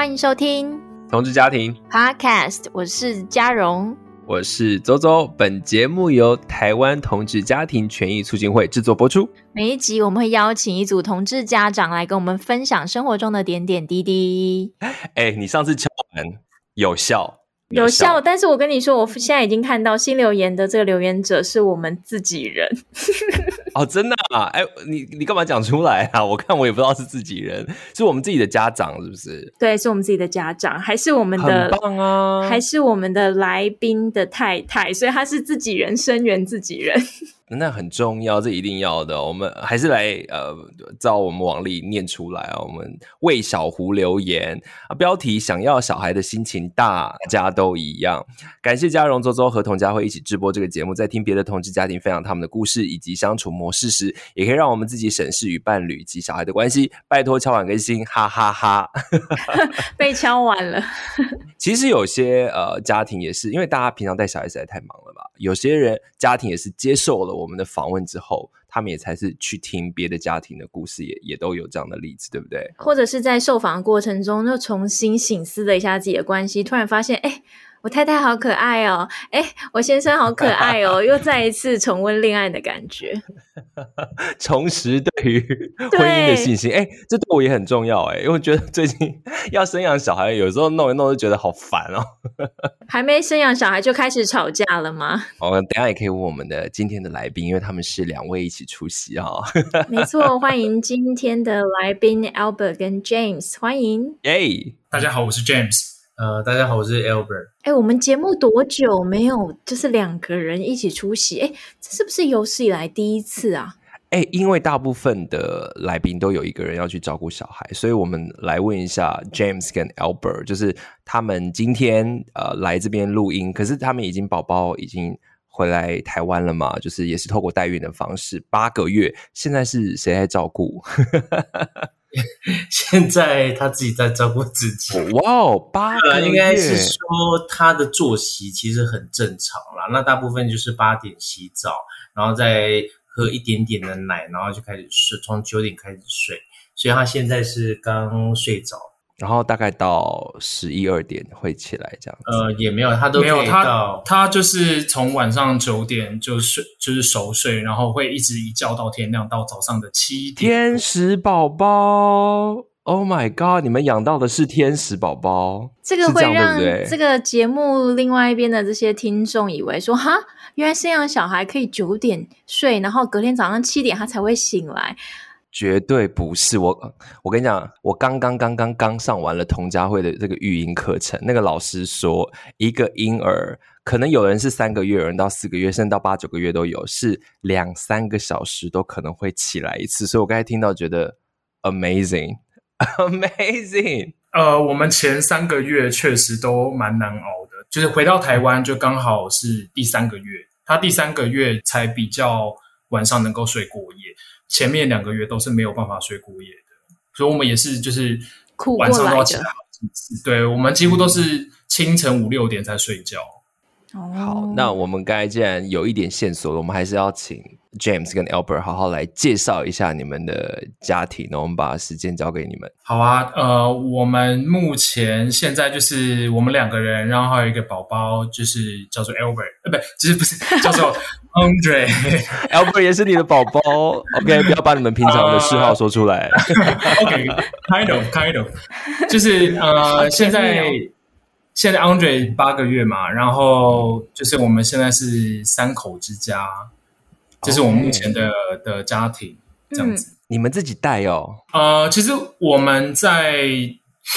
欢迎收听同志家庭 Podcast，我是嘉荣，我是周周。本节目由台湾同志家庭权益促进会制作播出。每一集我们会邀请一组同志家长来跟我们分享生活中的点点滴滴。哎，你上次敲门有效。有效，但是我跟你说，我现在已经看到新留言的这个留言者是我们自己人。哦，真的啊？哎，你你干嘛讲出来啊？我看我也不知道是自己人，是我们自己的家长，是不是？对，是我们自己的家长，还是我们的？棒啊！还是我们的来宾的太太，所以他是自己人，声援自己人。那很重要，这一定要的。我们还是来呃，照我们往例念出来啊。我们为小胡留言啊，标题想要小孩的心情，大家都一样。感谢嘉荣、周周和童佳慧一起直播这个节目，在听别的同志家庭分享他们的故事以及相处模式时，也可以让我们自己审视与伴侣及小孩的关系。拜托敲碗更新，哈哈哈，哈。被敲完了。其实有些呃家庭也是，因为大家平常带小孩实在太忙了吧。有些人家庭也是接受了我们的访问之后，他们也才是去听别的家庭的故事，也也都有这样的例子，对不对？或者是在受访的过程中，又重新醒思了一下自己的关系，突然发现，哎。我太太好可爱哦，哎，我先生好可爱哦，又再一次重温恋爱的感觉，重拾对于 婚姻的信心。哎，这对我也很重要哎，因为我觉得最近 要生养小孩，有时候弄一弄就觉得好烦哦。还没生养小孩就开始吵架了吗？我们等下也可以问我们的今天的来宾，因为他们是两位一起出席啊、哦。没错，欢迎今天的来宾 Albert 跟 James，欢迎。耶，Hey. 大家好，我是 James。呃，大家好，我是 Albert。哎，我们节目多久没有就是两个人一起出席？哎，这是不是有史以来第一次啊？哎，因为大部分的来宾都有一个人要去照顾小孩，所以我们来问一下 James 跟 Albert，就是他们今天呃来这边录音，可是他们已经宝宝已经回来台湾了嘛？就是也是透过代孕的方式，八个月，现在是谁在照顾？现在他自己在照顾自己。哇哦，八个月，应该是说他的作息其实很正常啦。那大部分就是八点洗澡，然后再喝一点点的奶，然后就开始睡，从九点开始睡。所以他现在是刚睡着。然后大概到十一二点会起来这样子。呃，也没有，他都没有他，他就是从晚上九点就睡，就是熟睡，然后会一直一觉到天亮，到早上的七点。天使宝宝，Oh my God！你们养到的是天使宝宝，这个会让这个节目另外一边的这些听众以为说，哈，原来生养小孩可以九点睡，然后隔天早上七点他才会醒来。绝对不是我，我跟你讲，我刚刚刚刚刚上完了童佳慧的这个育婴课程。那个老师说，一个婴儿可能有人是三个月，有人到四个月，甚至到八九个月都有，是两三个小时都可能会起来一次。所以我刚才听到觉得 amazing，amazing。呃，我们前三个月确实都蛮难熬的，就是回到台湾就刚好是第三个月，他第三个月才比较晚上能够睡过夜。前面两个月都是没有办法睡过夜的，所以我们也是就是晚上都要起来好几次。对，我们几乎都是清晨五六点才睡觉。哦，好，那我们刚才既然有一点线索了，我们还是要请 James 跟 Albert 好好来介绍一下你们的家庭，那我们把时间交给你们。好啊，呃，我们目前现在就是我们两个人，然后还有一个宝宝，就是叫做 Albert，呃，不，其实不是叫做。Andre，Albert 也是你的宝宝，OK，不要把你们平常的嗜好说出来。Uh, OK，kind of，kind of，就是呃，现在现在 Andre 八个月嘛，然后就是我们现在是三口之家，这、就是我们目前的、okay. 的家庭这样子。你们自己带哦？呃，其实我们在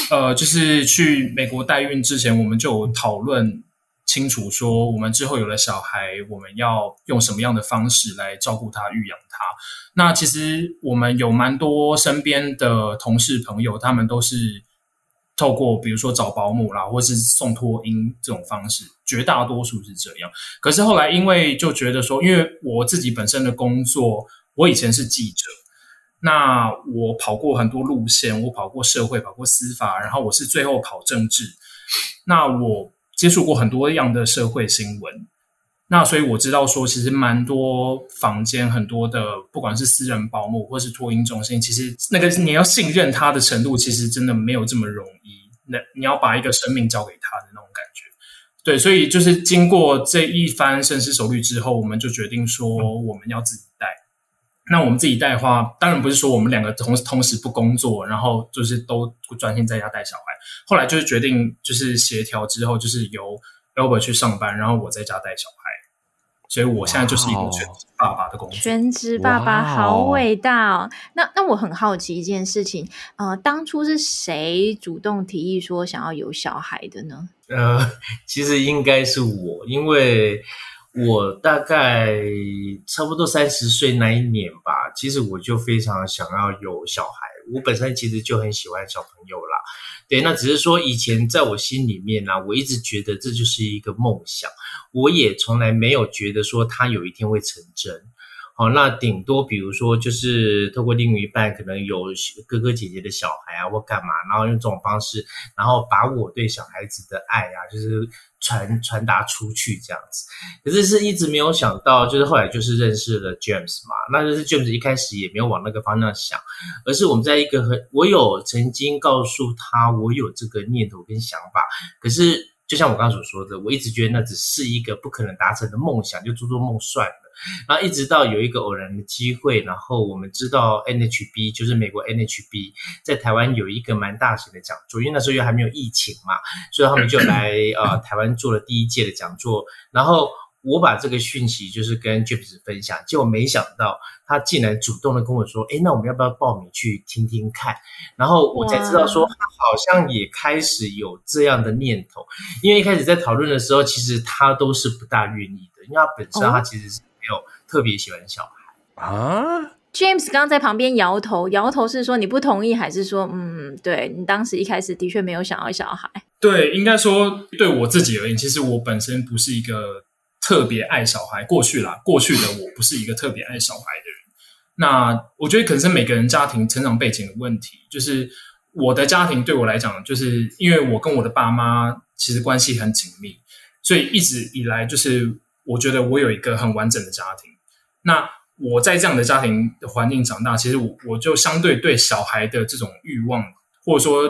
呃，就是去美国代孕之前，我们就有讨论。清楚说，我们之后有了小孩，我们要用什么样的方式来照顾他、育养他？那其实我们有蛮多身边的同事朋友，他们都是透过比如说找保姆啦，或是送托婴这种方式，绝大多数是这样。可是后来因为就觉得说，因为我自己本身的工作，我以前是记者，那我跑过很多路线，我跑过社会，跑过司法，然后我是最后跑政治，那我。接触过很多样的社会新闻，那所以我知道说，其实蛮多房间很多的，不管是私人保姆或是托婴中心，其实那个你要信任他的程度，其实真的没有这么容易。那你要把一个生命交给他的那种感觉。对，所以就是经过这一番深思熟虑之后，我们就决定说我们要自己带。那我们自己带的话，当然不是说我们两个同同时不工作，然后就是都专心在家带小孩。后来就是决定，就是协调之后，就是由 Albert 去上班，然后我在家带小孩。所以我现在就是一个全职爸爸的工作。全职爸爸好伟大哦！那那我很好奇一件事情，呃，当初是谁主动提议说想要有小孩的呢？呃，其实应该是我，因为我大概差不多三十岁那一年吧，其实我就非常想要有小孩。我本身其实就很喜欢小朋友啦。对，那只是说以前在我心里面呢、我一直觉得这就是一个梦想，我也从来没有觉得说他有一天会成真。那顶多比如说就是透过另一半可能有哥哥姐姐的小孩啊，或干嘛，然后用这种方式，然后把我对小孩子的爱啊，就是传传达出去这样子。可是是一直没有想到，就是后来就是认识了 James 嘛，那就是 James 一开始也没有往那个方向想，而是我们在一个很，我有曾经告诉他我有这个念头跟想法，可是就像我刚刚所说的，我一直觉得那只是一个不可能达成的梦想，就做做梦算了。然后一直到有一个偶然的机会，然后我们知道 NHB 就是美国 NHB 在台湾有一个蛮大型的讲座，因为那时候又还没有疫情嘛，所以他们就来呃台湾做了第一届的讲座。然后我把这个讯息就是跟 James 分享，结果没想到他竟然主动的跟我说：“哎，那我们要不要报名去听听看？”然后我才知道说他好像也开始有这样的念头，因为一开始在讨论的时候，其实他都是不大愿意的，因为他本身他其实是。没有特别喜欢小孩啊？James 刚刚在旁边摇头，摇头是说你不同意，还是说嗯，对你当时一开始的确没有想要小孩？对，应该说对我自己而言，其实我本身不是一个特别爱小孩。过去啦，过去的我不是一个特别爱小孩的人。那我觉得可能是每个人家庭成长背景的问题。就是我的家庭对我来讲，就是因为我跟我的爸妈其实关系很紧密，所以一直以来就是。我觉得我有一个很完整的家庭。那我在这样的家庭的环境长大，其实我我就相对对小孩的这种欲望，或者说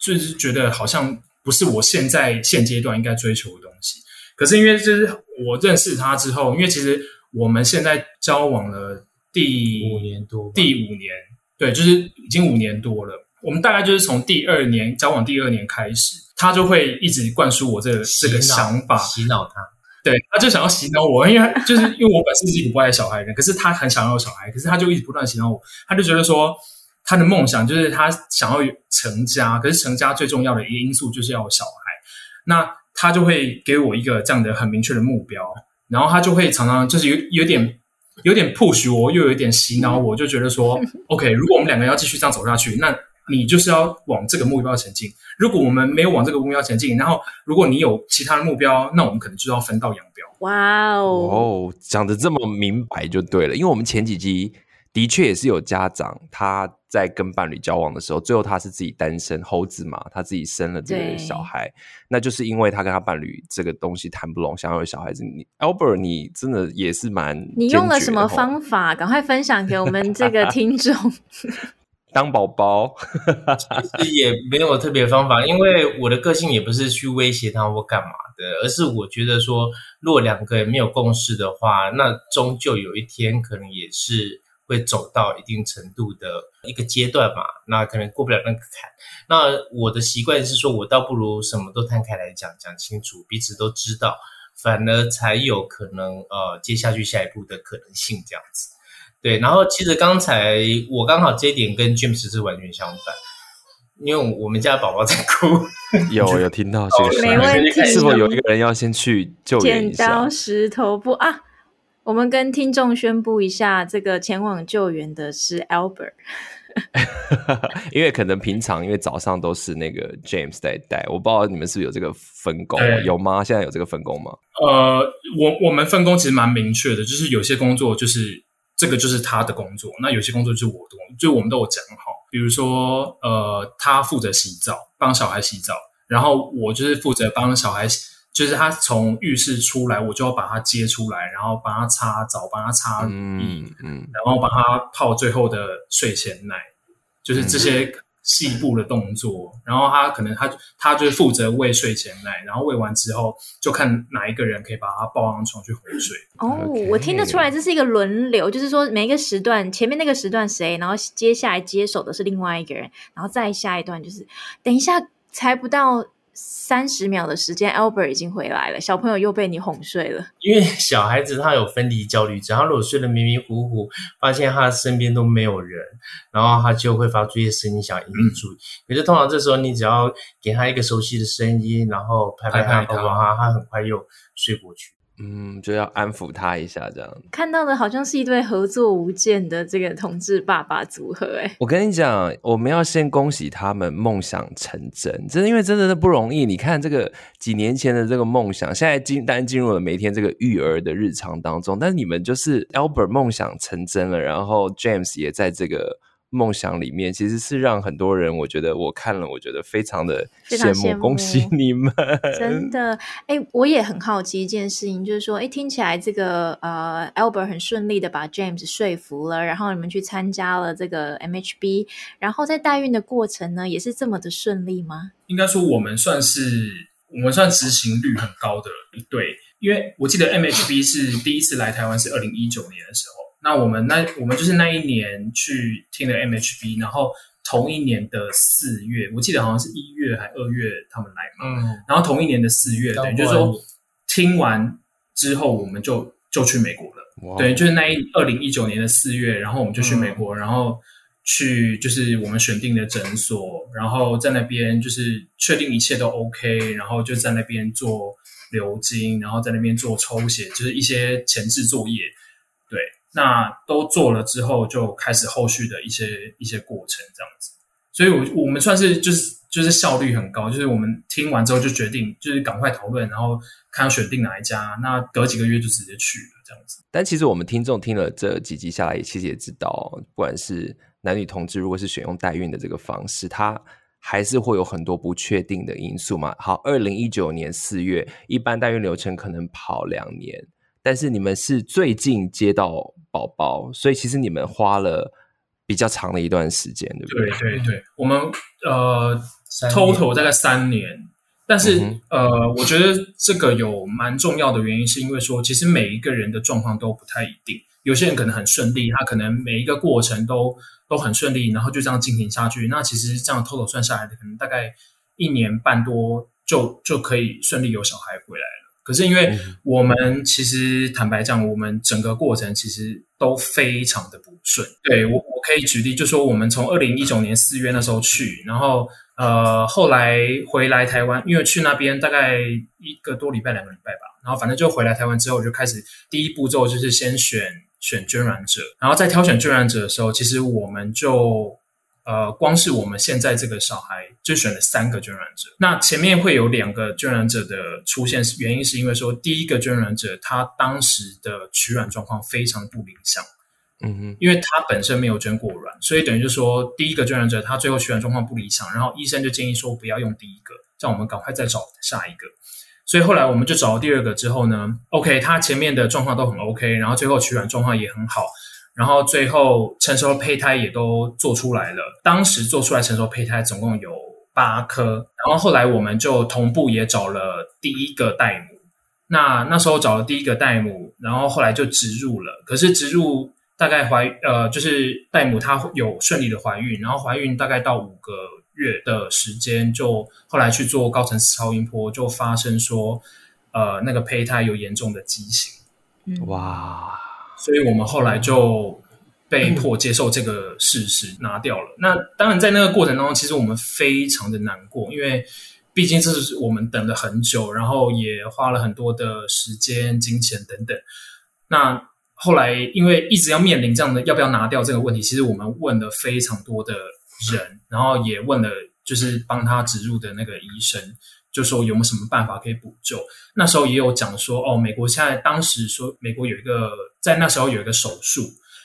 就是觉得好像不是我现在现阶段应该追求的东西。可是因为就是我认识他之后，因为其实我们现在交往了第五年多，第五年，对，就是已经五年多了。我们大概就是从第二年交往第二年开始，他就会一直灌输我这个这个想法，洗脑他。对，他就想要洗脑我，因为就是因为我本身是一个不爱小孩的人，可是他很想要小孩，可是他就一直不断洗脑我，他就觉得说他的梦想就是他想要成家，可是成家最重要的一个因素就是要有小孩，那他就会给我一个这样的很明确的目标，然后他就会常常就是有有点有点 push 我，又有一点洗脑我，就觉得说，OK，如果我们两个要继续这样走下去，那。你就是要往这个目标前进。如果我们没有往这个目标前进，然后如果你有其他的目标，那我们可能就要分道扬镳。哇哦！哦，讲的这么明白就对了。因为我们前几集的确也是有家长他在跟伴侣交往的时候，最后他是自己单身猴子嘛，他自己生了这个小孩，那就是因为他跟他伴侣这个东西谈不拢，想要有小孩子。你 Albert，你真的也是蛮……你用了什么方法？赶快分享给我们这个听众。当宝宝其实也没有特别的方法，因为我的个性也不是去威胁他或干嘛的，而是我觉得说，如果两个人没有共识的话，那终究有一天可能也是会走到一定程度的一个阶段嘛，那可能过不了那个坎。那我的习惯是说，我倒不如什么都摊开来讲，讲清楚，彼此都知道，反而才有可能呃接下去下一步的可能性这样子。对，然后其实刚才我刚好这一点跟 James 是完全相反，因为我们家宝宝在哭，有有听到这个声音，没问题。是否有一个人要先去救援一下？剪刀石头布啊！我们跟听众宣布一下，这个前往救援的是 Albert，因为可能平常因为早上都是那个 James 在带，我不知道你们是不是有这个分工，有吗？现在有这个分工吗？呃，我我们分工其实蛮明确的，就是有些工作就是。这个就是他的工作，那有些工作就是我的工作，就我们都有讲好。比如说，呃，他负责洗澡，帮小孩洗澡，然后我就是负责帮小孩，就是他从浴室出来，我就要把他接出来，然后帮他擦澡，帮他擦乳液，嗯，嗯，然后帮他泡最后的睡前奶，就是这些细部的动作，然后他可能他他就负责喂睡前奶，然后喂完之后就看哪一个人可以把他抱上床去哄睡。哦我听得出来这是一个轮流，就是说每一个时段前面那个时段谁，然后接下来接手的是另外一个人，然后再下一段就是等一下才不到。三十秒的时间，Albert 已经回来了，小朋友又被你哄睡了。因为小孩子他有分离焦虑症，他如果睡得迷迷糊糊，发现他身边都没有人，然后他就会发出一些声音，想引起注意。可是通常这时候，你只要给他一个熟悉的声音，然后拍拍他，抱抱他，他很快又睡过去。嗯，就要安抚他一下，这样。看到的好像是一对合作无间的这个同志爸爸组合，哎，我跟你讲，我们要先恭喜他们梦想成真，真的，因为真的是不容易。你看这个几年前的这个梦想，现在进，单进入了每天这个育儿的日常当中。但你们就是 Albert 梦想成真了，然后 James 也在这个。梦想里面其实是让很多人，我觉得我看了，我觉得非常的羡慕，羡慕恭喜你们！真的，哎，我也很好奇一件事情，就是说，哎，听起来这个呃，Albert 很顺利的把 James 说服了，然后你们去参加了这个 MHB，然后在代孕的过程呢，也是这么的顺利吗？应该说，我们算是我们算执行率很高的一对，因为我记得 MHB 是第一次来台湾是二零一九年的时候。那我们那我们就是那一年去听了 MHB，然后同一年的四月，我记得好像是一月还二月他们来嘛，嗯，然后同一年的四月，等于就是说听完之后我们就就去美国了，哇对，就是那一二零一九年的四月，然后我们就去美国，嗯、然后去就是我们选定的诊所，然后在那边就是确定一切都 OK，然后就在那边做流经，然后在那边做抽血，就是一些前置作业，对。那都做了之后，就开始后续的一些一些过程，这样子。所以，我我们算是就是就是效率很高，就是我们听完之后就决定，就是赶快讨论，然后看选定哪一家，那隔几个月就直接去了，这样子。但其实我们听众听了这几集下来，其实也知道，不管是男女同志，如果是选用代孕的这个方式，它还是会有很多不确定的因素嘛。好，二零一九年四月，一般代孕流程可能跑两年。但是你们是最近接到宝宝，所以其实你们花了比较长的一段时间，对不对？对对对，我们呃，total 大概三年。但是、嗯、呃，我觉得这个有蛮重要的原因，是因为说，其实每一个人的状况都不太一定。有些人可能很顺利，他可能每一个过程都都很顺利，然后就这样进行下去。那其实这样 total 算下来的，可能大概一年半多就就可以顺利有小孩回来了。可是因为我们其实坦白讲，我们整个过程其实都非常的不顺。对，我我可以举例，就说我们从二零一九年四月那时候去，然后呃后来回来台湾，因为去那边大概一个多礼拜、两个礼拜吧，然后反正就回来台湾之后，就开始第一步骤就是先选选捐卵者，然后在挑选捐卵者的时候，其实我们就。呃，光是我们现在这个小孩就选了三个捐卵者，那前面会有两个捐卵者的出现，原因是因为说第一个捐卵者他当时的取卵状况非常不理想，嗯哼，因为他本身没有捐过卵，所以等于就是说第一个捐卵者他最后取卵状况不理想，然后医生就建议说不要用第一个，让我们赶快再找下一个，所以后来我们就找了第二个之后呢，OK，他前面的状况都很 OK，然后最后取卵状况也很好。然后最后成熟胚胎也都做出来了，当时做出来成熟胚胎总共有八颗，然后后来我们就同步也找了第一个代母，那那时候找了第一个代母，然后后来就植入了，可是植入大概怀呃就是代母她有顺利的怀孕，然后怀孕大概到五个月的时间，就后来去做高层次超音波，就发生说呃那个胚胎有严重的畸形，哇。所以我们后来就被迫接受这个事实，拿掉了。那当然，在那个过程当中，其实我们非常的难过，因为毕竟这是我们等了很久，然后也花了很多的时间、金钱等等。那后来，因为一直要面临这样的要不要拿掉这个问题，其实我们问了非常多的人，然后也问了就是帮他植入的那个医生。就说有没有什么办法可以补救？那时候也有讲说，哦，美国现在当时说，美国有一个在那时候有一个手术，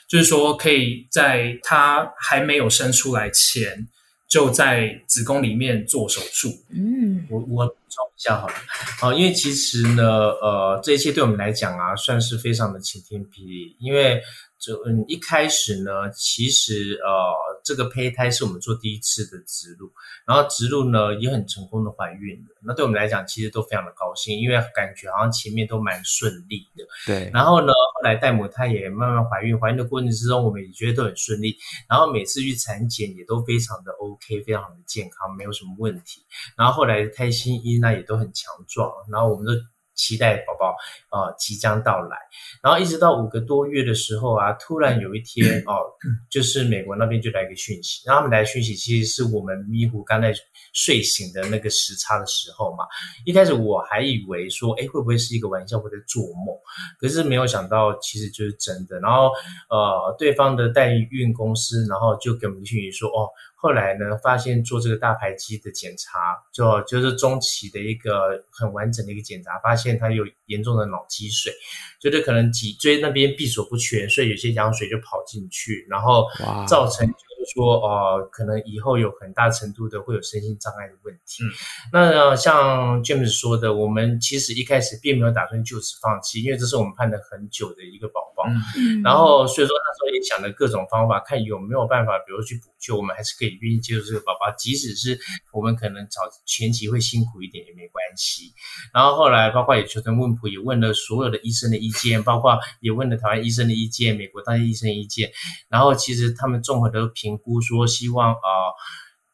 就是说可以在他还没有生出来前，就在子宫里面做手术。嗯，我我补充一下好了，啊，因为其实呢，呃，这一切对我们来讲啊，算是非常的晴天霹雳，因为就嗯一开始呢，其实呃。这个胚胎是我们做第一次的植入，然后植入呢也很成功的怀孕了。那对我们来讲，其实都非常的高兴，因为感觉好像前面都蛮顺利的。对。然后呢，后来戴母她也慢慢怀孕，怀孕的过程之中，我们也觉得都很顺利。然后每次去产检也都非常的 OK，非常的健康，没有什么问题。然后后来胎心一呢也都很强壮，然后我们都。期待宝宝啊即将到来，然后一直到五个多月的时候啊，突然有一天 哦，就是美国那边就来个讯息，然后他们来讯息其实是我们迷糊刚才睡醒的那个时差的时候嘛。一开始我还以为说，哎，会不会是一个玩笑，或者做梦？可是没有想到，其实就是真的。然后呃，对方的代孕公司，然后就给我们讯息说，哦。后来呢，发现做这个大排畸的检查，就就是中期的一个很完整的一个检查，发现他有严重的脑积水，就是可能脊椎那边闭锁不全，所以有些羊水就跑进去，然后造成就是。说呃，可能以后有很大程度的会有身心障碍的问题。嗯、那像 James 说的，我们其实一开始并没有打算就此放弃，因为这是我们盼了很久的一个宝宝。嗯、然后所以说那时候也想了各种方法，看有没有办法，比如去补救，我们还是可以愿意接受这个宝宝，即使是我们可能早前期会辛苦一点也没关系。然后后来包括也求神问卜，也问了所有的医生的意见，包括也问了台湾医生的意见、美国当地医生的意见。然后其实他们综合的评。评估说希望啊、呃，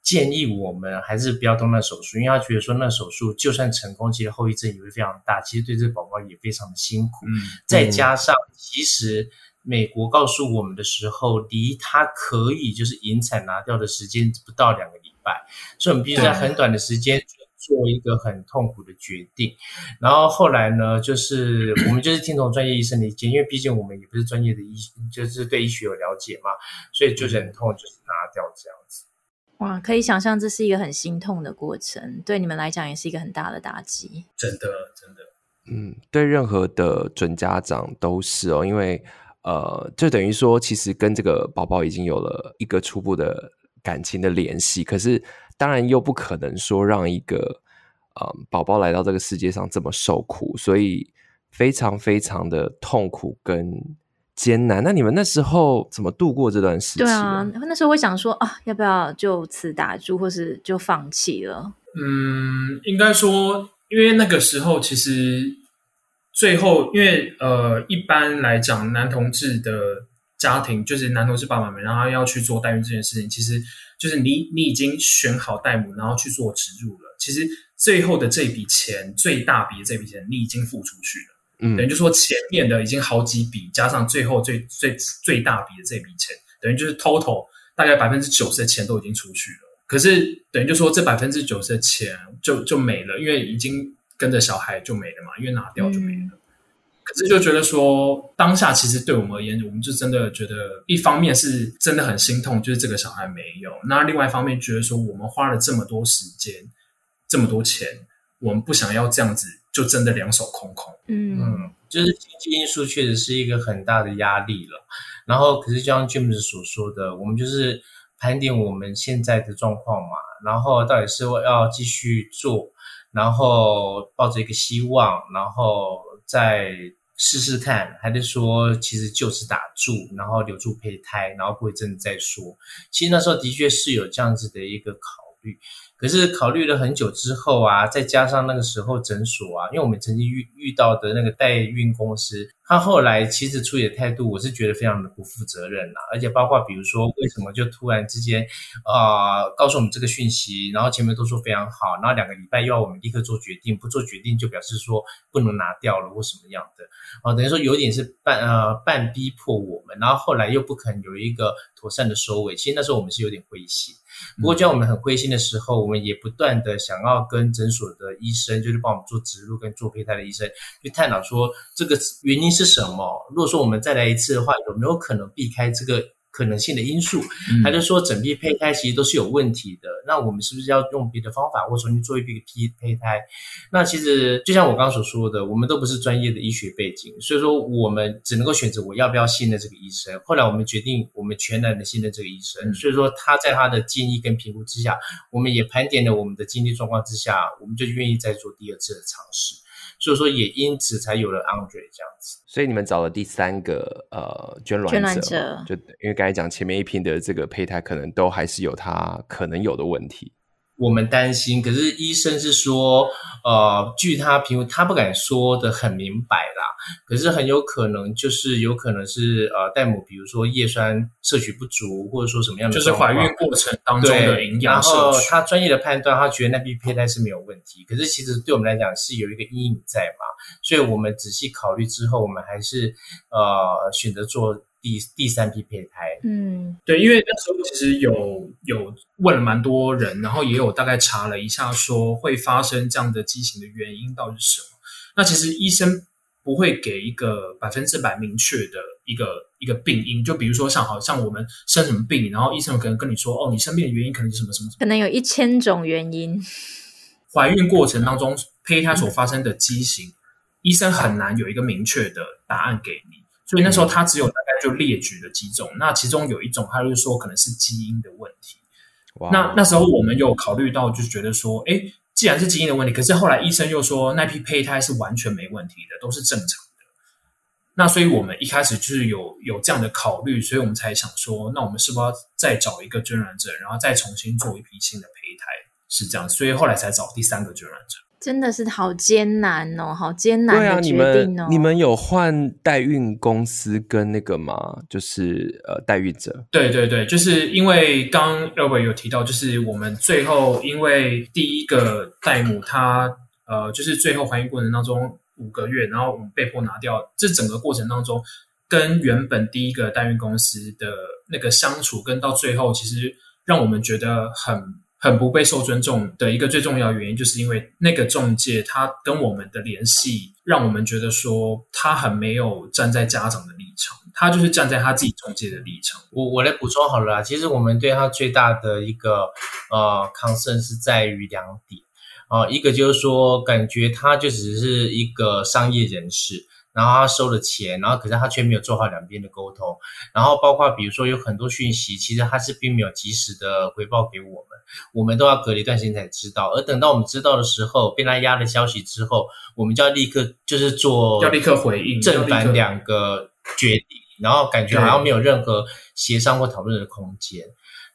建议我们还是不要动那手术，因为他觉得说那手术就算成功，其实后遗症也会非常大，其实对这个宝宝也非常的辛苦。嗯，再加上其实美国告诉我们的时候，离他可以就是引产拿掉的时间不到两个礼拜，所以我们必须在很短的时间。做一个很痛苦的决定，然后后来呢，就是 我们就是听从专业医生的意见，因为毕竟我们也不是专业的医，就是对医学有了解嘛，所以就忍痛就是拿掉这样子。哇，可以想象这是一个很心痛的过程，对你们来讲也是一个很大的打击。真的，真的，嗯，对任何的准家长都是哦，因为呃，就等于说其实跟这个宝宝已经有了一个初步的感情的联系，可是。当然又不可能说让一个呃宝宝来到这个世界上这么受苦，所以非常非常的痛苦跟艰难。那你们那时候怎么度过这段时期？对啊，那时候会想说啊，要不要就此打住，或是就放弃了？嗯，应该说，因为那个时候其实最后，因为呃，一般来讲，男同志的家庭就是男同志爸爸们，然后要去做代孕这件事情，其实。就是你，你已经选好代母，然后去做植入了。其实最后的这笔钱，最大笔的这笔钱，你已经付出去了。嗯，等于就是说前面的已经好几笔，加上最后最最最大笔的这笔钱，等于就是 total 大概百分之九十的钱都已经出去了。可是等于就是说这百分之九十的钱就就没了，因为已经跟着小孩就没了嘛，因为拿掉就没了。嗯可是就觉得说，当下其实对我们而言，我们就真的觉得，一方面是真的很心痛，就是这个小孩没有；那另外一方面，觉得说我们花了这么多时间、这么多钱，我们不想要这样子，就真的两手空空。嗯嗯，就是经济因素确实是一个很大的压力了。然后，可是就像 James 所说的，我们就是盘点我们现在的状况嘛，然后到底是要继续做，然后抱着一个希望，然后再。试试看，还是说其实就此打住，然后留住胚胎，然后过一阵子再说。其实那时候的确是有这样子的一个考虑。可是考虑了很久之后啊，再加上那个时候诊所啊，因为我们曾经遇遇到的那个代孕公司，他后来其实处理的态度，我是觉得非常的不负责任啦。而且包括比如说，为什么就突然之间啊、告诉我们这个讯息，然后前面都说非常好，然后两个礼拜又要我们立刻做决定，不做决定就表示说不能拿掉了或什么样的，啊、等于说有点是半呃半逼迫我们，然后后来又不肯有一个妥善的收尾。其实那时候我们是有点灰心。不过，就在我们很灰心的时候，我们也不断的想要跟诊所的医生，就是帮我们做植入跟做胚胎的医生，去探讨说这个原因是什么。如果说我们再来一次的话，有没有可能避开这个？可能性的因素，他就说整批胚胎其实都是有问题的。那我们是不是要用别的方法，或重新做一批胚胚胎？那其实就像我刚刚所说的，我们都不是专业的医学背景，所以说我们只能够选择我要不要信任这个医生。后来我们决定，我们全然的信任这个医生。所以说他在他的建议跟评估之下，我们也盘点了我们的经济状况之下，我们就愿意再做第二次的尝试。所以说也因此才有了 Andre 这样子。所以你们找了第三个呃捐卵者，捐卵者就因为刚才讲前面一批的这个胚胎可能都还是有它可能有的问题。我们担心，可是医生是说，呃，据他评估，他不敢说的很明白啦。可是很有可能就是有可能是呃，代母比如说叶酸摄取不足，或者说什么样的，就是怀孕过程当中的营养摄取。然后他专业的判断，他觉得那批胚胎是没有问题。可是其实对我们来讲是有一个阴影在嘛，所以我们仔细考虑之后，我们还是呃选择做。第第三批胚胎，嗯，对，因为那时候其实有有问了蛮多人，然后也有大概查了一下，说会发生这样的畸形的原因到底是什么？那其实医生不会给一个百分之百明确的一个一个病因，就比如说像好像我们生什么病，然后医生可能跟你说，哦，你生病的原因可能是什么什么，可能有一千种原因。怀孕过程当中胚胎所发生的畸形，嗯，医生很难有一个明确的答案给你。所以那时候他只有就列举了几种，嗯、那其中有一种他就是说可能是基因的问题。哇那那时候我们有考虑到，就是觉得说，哎，既然是基因的问题，可是后来医生又说那批胚胎是完全没问题的，都是正常的。那所以我们一开始就是有有这样的考虑，所以我们才想说，那我们是不是要再找一个捐卵者，然后再重新做一批新的胚胎？是这样，所以后来才找第三个捐卵者。真的是好艰难哦，好艰难的决定哦。对啊，你们你们有换代孕公司跟那个吗？就是呃，代孕者。对对对，就是因为刚 Albert 有提到，就是我们最后因为第一个代母她呃，就是最后怀孕过程当中五个月，然后我们被迫拿掉，这整个过程当中跟原本第一个代孕公司的那个相处，跟到最后其实让我们觉得很。很不被受尊重的一个最重要原因，就是因为那个中介他跟我们的联系，让我们觉得说他很没有站在家长的立场，他就是站在他自己中介的立场。我我来补充好了啦，其实我们对他最大的一个呃 concern 是在于两点啊、呃，一个就是说感觉他就只是一个商业人士。然后他收了钱，然后可是他却没有做好两边的沟通，然后包括比如说有很多讯息，其实他是并没有及时的回报给我们，我们都要隔了一段时间才知道。而等到我们知道的时候，被他压了消息之后，我们就要立刻就是做要立刻回应正反两个决定，然后感觉好像没有任何协商或讨论的空间。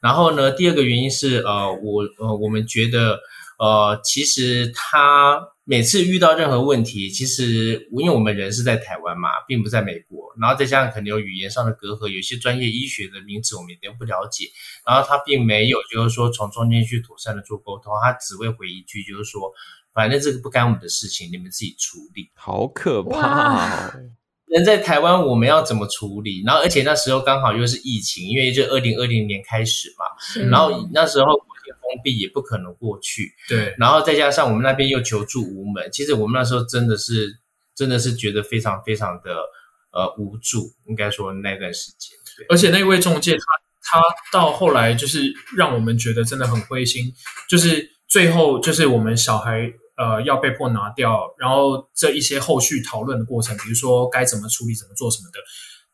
然后呢，第二个原因是呃，我呃我们觉得呃，其实他。每次遇到任何问题，其实因为我们人是在台湾嘛，并不在美国，然后再加上可能有语言上的隔阂，有些专业医学的名词我们也都不了解，然后他并没有就是说从中间去妥善的做沟通，他只会回一句就是说，反正这个不干我们的事情，你们自己处理。好可怕！人在台湾我们要怎么处理？然后而且那时候刚好又是疫情，因为就二零二零年开始嘛，然后那时候。封闭也不可能过去，对，然后再加上我们那边又求助无门，其实我们那时候真的是真的是觉得非常非常的呃无助，应该说那段时间，对，而且那位中介他他到后来就是让我们觉得真的很灰心，就是最后就是我们小孩呃要被迫拿掉，然后这一些后续讨论的过程，比如说该怎么处理、怎么做什么的，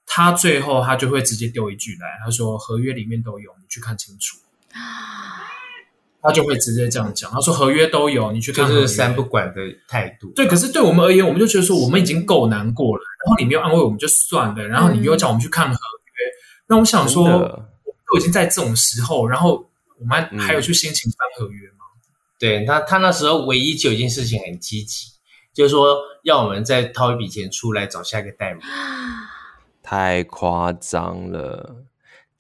他最后他就会直接丢一句来，他说合约里面都有，你去看清楚。他就会直接这样讲，他说合约都有，你去看。就是三不管的态度。对，可是对我们而言，我们就觉得说我们已经够难过了，然后你没有安慰我们就算了，然后你又叫我们去看合约，嗯、那我想说，我们都已经在这种时候，然后我们还有去心情翻合约吗？嗯、对他，他那时候唯一就有一件事情很积极，就是说要我们再掏一笔钱出来找下一个代码。太夸张了。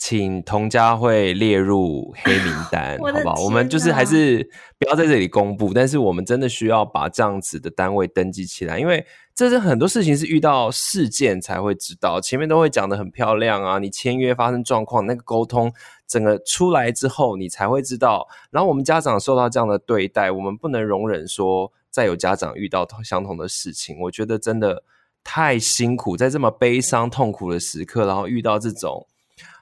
请童家会列入黑名单，好不好？我们就是还是不要在这里公布，但是我们真的需要把这样子的单位登记起来，因为这是很多事情是遇到事件才会知道，前面都会讲的很漂亮啊，你签约发生状况，那个沟通整个出来之后，你才会知道。然后我们家长受到这样的对待，我们不能容忍说再有家长遇到相同的事情，我觉得真的太辛苦，在这么悲伤痛苦的时刻，然后遇到这种。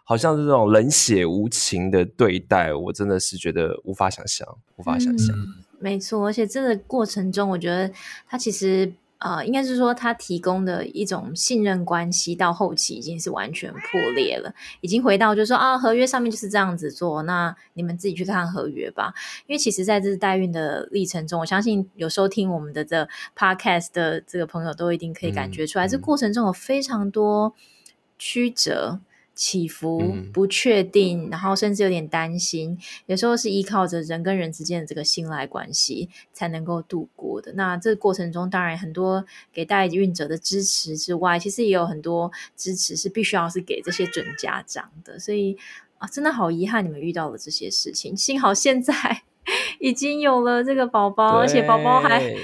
好像是这种冷血无情的对待，我真的是觉得无法想象，无法想象。嗯，没错，而且这个过程中，我觉得他其实呃，应该是说他提供的一种信任关系，到后期已经是完全破裂了，已经回到就是说啊，合约上面就是这样子做，那你们自己去看合约吧。因为其实在这代孕的历程中，我相信有收听我们的这 podcast 的这个朋友都一定可以感觉出来，嗯、这过程中有非常多曲折。起伏不确定，然后甚至有点担心，有时候是依靠着人跟人之间的这个信赖关系才能够度过的。那这个过程中，当然很多给代孕者的支持之外，其实也有很多支持是必须要是给这些准家长的。所以啊，真的好遗憾你们遇到了这些事情。幸好现在 已经有了这个宝宝，而且宝宝还。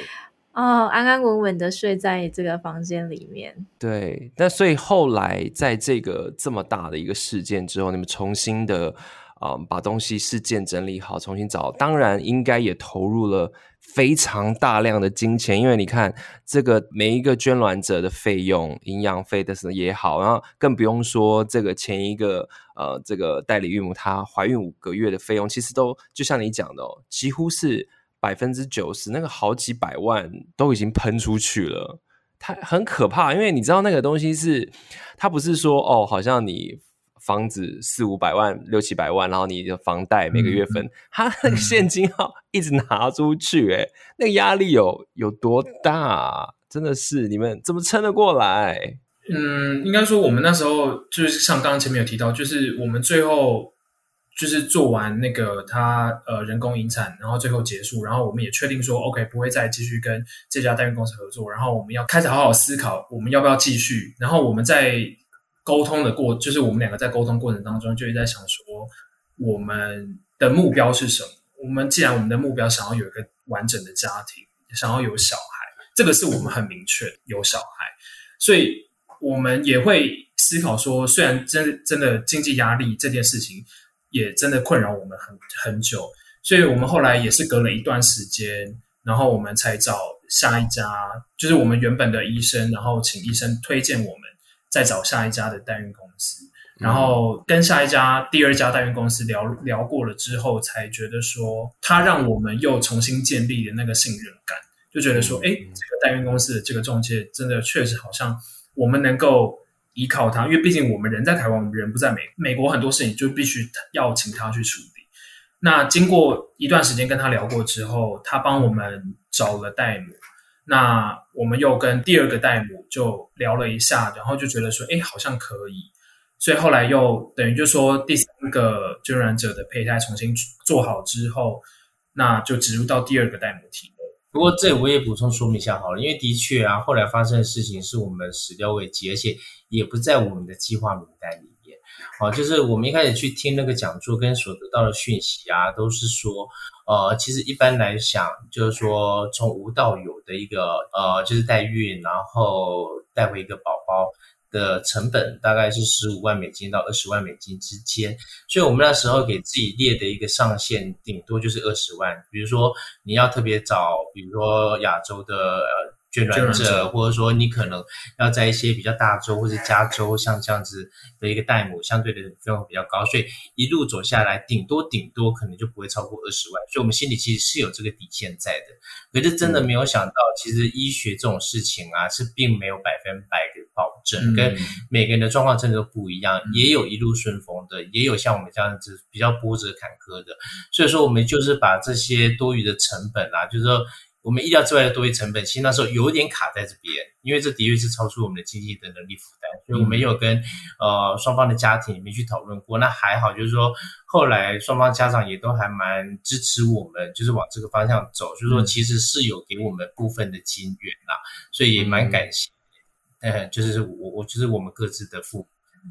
哦，安安稳稳的睡在这个房间里面。对，那所以后来在这个这么大的一个事件之后，你们重新的啊、把东西事件整理好，重新找，当然应该也投入了非常大量的金钱，因为你看这个每一个捐卵者的费用、营养费的也好，然后更不用说这个前一个呃这个代理孕母她怀孕五个月的费用，其实都就像你讲的哦，几乎是。百分之九十，那个好几百万都已经喷出去了，它很可怕。因为你知道那个东西是，它不是说哦，好像你房子四五百万、六七百万，然后你的房贷每个月分，它、嗯、那个现金要一直拿出去，哎，那个压力有有多大？真的是你们怎么撑得过来？嗯，应该说我们那时候就是像刚刚前面有提到，就是我们最后。就是做完那个他呃人工引产，然后最后结束，然后我们也确定说 OK 不会再继续跟这家代孕公司合作，然后我们要开始好好思考我们要不要继续。然后我们在沟通的过，就是我们两个在沟通过程当中就一直在想说我们的目标是什么？我们既然我们的目标想要有一个完整的家庭，想要有小孩，这个是我们很明确有小孩，所以我们也会思考说，虽然真真的经济压力这件事情。也真的困扰我们很很久，所以我们后来也是隔了一段时间，然后我们才找下一家，就是我们原本的医生，然后请医生推荐我们，再找下一家的代孕公司，然后跟下一家第二家代孕公司聊聊过了之后，才觉得说他让我们又重新建立了那个信任感，就觉得说，哎，这个代孕公司的这个中介真的确实好像我们能够。依靠他，因为毕竟我们人在台湾，我们人不在美美国，很多事情就必须要请他去处理。那经过一段时间跟他聊过之后，他帮我们找了代母。那我们又跟第二个代母就聊了一下，然后就觉得说，哎，好像可以。所以后来又等于就说第三个捐卵者的胚胎重新做好之后，那就植入到第二个代母体。不过这我也补充说明一下好了，因为的确啊，后来发生的事情是我们始料未及，而且也不在我们的计划名单里面。好，就是我们一开始去听那个讲座跟所得到的讯息啊，都是说，呃，其实一般来讲，就是说从无到有的一个呃，就是代孕，然后带回一个宝宝。的成本大概是十五万美金到二十万美金之间，所以我们那时候给自己列的一个上限，顶多就是二十万。比如说你要特别找，比如说亚洲的呃。捐卵者，或者说你可能要在一些比较大洲或者加州，像这样子的一个代母，相对的费用比较高，所以一路走下来，顶多顶多可能就不会超过二十万。所以我们心里其实是有这个底线在的。可是真的没有想到，其实医学这种事情啊，是并没有百分百的保证，跟每个人的状况真的都不一样，也有一路顺风的，也有像我们这样子比较波折坎坷的。所以说，我们就是把这些多余的成本啊，就是说。我们意料之外的多余成本，其实那时候有点卡在这边，因为这的确是超出我们的经济的能力负担，所以我们有跟呃双方的家庭里面去讨论过。那还好，就是说后来双方家长也都还蛮支持我们，就是往这个方向走，就是说其实是有给我们部分的金源啦，所以也蛮感谢。呃，就是我我就是我们各自的父母，